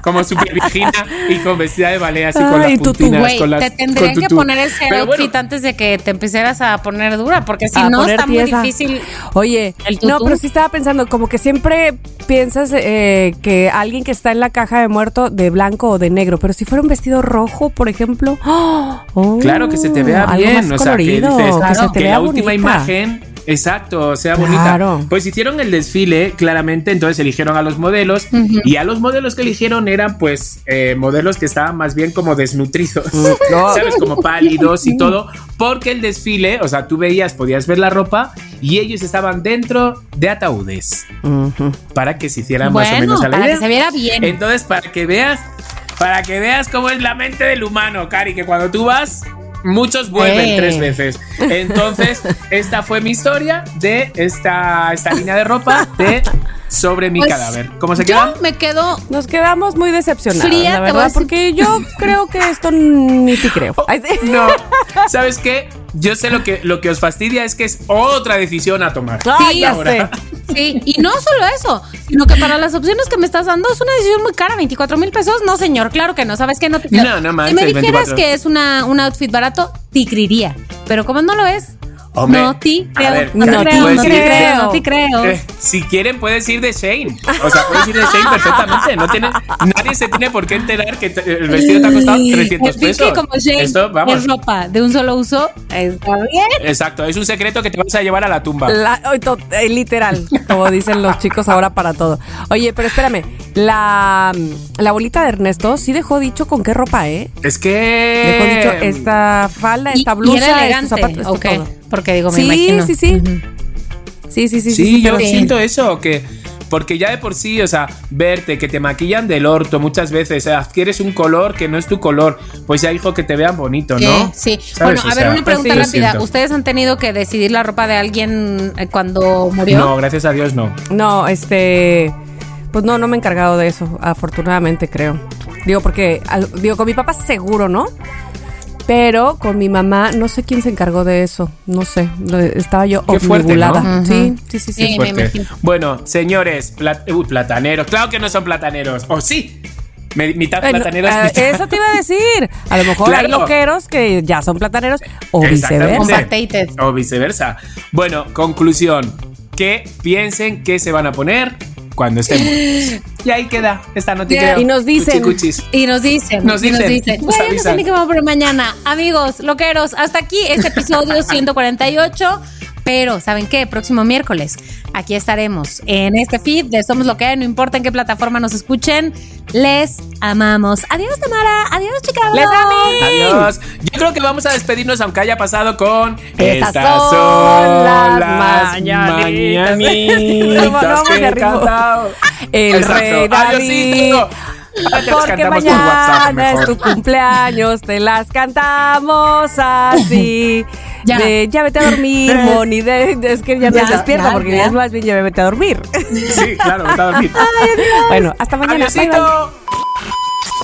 Como super virgina y con vestida de ballet así con Ay, las tutú. puntinas. Güey, con las, te tendrían con que poner ese Pero outfit bueno, antes de que te empezaras a poner dura, porque si A no está tiesa. muy difícil. Oye, El no, pero sí estaba pensando, como que siempre piensas eh, que alguien que está en la caja de muerto de blanco o de negro, pero si fuera un vestido rojo, por ejemplo, ¡oh! Claro, que se te vea algo bien. más O sea, que colorido, dices que se te que vea la última bonita. imagen. Exacto, sea Claro. bonita. Pues hicieron el desfile, claramente, entonces eligieron a los modelos y a los modelos que eligieron eran pues eh, modelos que estaban más bien como desnutridos, Mm, no. ¿sabes? Como pálidos y todo, porque el desfile, o sea, tú veías, podías ver la ropa y ellos estaban dentro de ataúdes para que se hicieran más o Bueno, menos a la para idea. que se viera bien. Entonces, para que veas, para que veas cómo es la mente del humano, Cari, que cuando tú vas, muchos vuelven Eh. tres veces. Entonces, esta fue mi historia de esta, esta línea de ropa de sobre mi Pues, cadáver. ¿Cómo se quedan? Yo me quedo Nos quedamos muy decepcionados, Fría, la te voy a verdad, decir- porque yo creo que esto ni te creo. Sí. No, ¿sabes qué? Yo sé lo que, lo que os fastidia es que es otra decisión a tomar. Ah, Sí, ya sé. Sí, y no solo eso, sino que para las opciones que me estás dando es una decisión muy cara, 24 mil pesos. No, señor, claro que no, ¿sabes qué? No te. No, no Si manches, me dijeras 24. que es una, un outfit barato, te creería. Pero como no lo es, Hombre, no te creo, ver, no te Cari, creo, no te creo, no te creo. Si quieren, puedes ir de Shane. O sea, puedes ir de Shane perfectamente. No tiene, nadie se tiene por qué enterar que el vestido te ha costado 300 Es que pesos. como Jane Esto, vamos. es ropa de un solo uso, está bien. Exacto, es un secreto que te vas a llevar a la tumba. La- eh, literal, como dicen los chicos ahora para todo. Oye, pero espérame, la, la bolita de Ernesto sí dejó dicho con qué ropa, ¿eh? Es que. Dejó dicho esta falda, Y- esta y blusa, era estos zapatos, esto todo. Porque digo, me sí, imagino. sí, sí. Sí, sí, sí, Sí, sí, sí, yo siento eso, que Porque ya de por sí, o sea, verte, que te maquillan del orto muchas veces, o sea, adquieres un color que no es tu color, pues ya hijo que te vean bonito, ¿no? Eh, sí. ¿Sabes? Bueno, O a ver, sea, una pregunta rápida. ¿Ustedes han tenido que decidir la ropa de alguien eh, cuando murió? No, gracias a Dios no. No, este. Pues no, no me he encargado de eso, afortunadamente creo. Digo, porque, al- digo, con mi papá seguro, ¿no? Pero con mi mamá, no sé quién se encargó de eso. No sé. Estaba yo Qué fuerte, ¿no? Sí, sí, sí, sí. Sí, me Fuerte. imagino. Bueno, señores, plat- plataneros, claro que no son plataneros, o sí, Me- mitad Bueno, plataneros. mitad- eso te iba a decir. A lo mejor hay loqueros que ya son plataneros o viceversa. O viceversa. Bueno, conclusión. ¿Qué piensen que se van a poner cuando estén muertos? Y ahí queda esta noticia. Yeah. Y nos dicen- Cuchicuchis. Y nos dicen, Nos y nos dicen, dicen, nos bueno, no sé avisan. ni qué vamos a poner mañana. Amigos, loqueros, hasta aquí este episodio 148. Pero, ¿saben qué? Próximo miércoles, aquí estaremos en este feed de Somos Lo que hay, no importa en qué plataforma nos escuchen. Les amamos. Adiós, Tamara. Adiós, chicas. Les amé. Adiós. Yo creo que vamos a despedirnos, aunque haya pasado con. Estas son las mañanitas. mañanitas que he cantado. El Exacto. rey David. Te Porque por mañana es tu cumpleaños, te las cantamos así. Ya. De, ya vete a dormir, Moni. de- de- es que ya no Ya, es despierta ya, porque ya. ya es más bien ya vete a dormir. Sí, claro, está a dormir. bueno, hasta mañana. Bye.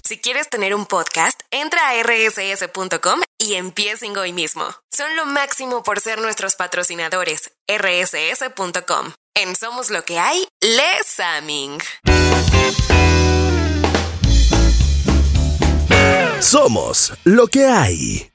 Si quieres tener un podcast, entra a rss.com y empiecen hoy mismo. Son lo máximo por ser nuestros patrocinadores. rss.com. En Somos Lo que hay, Les Aming. Somos lo que hay.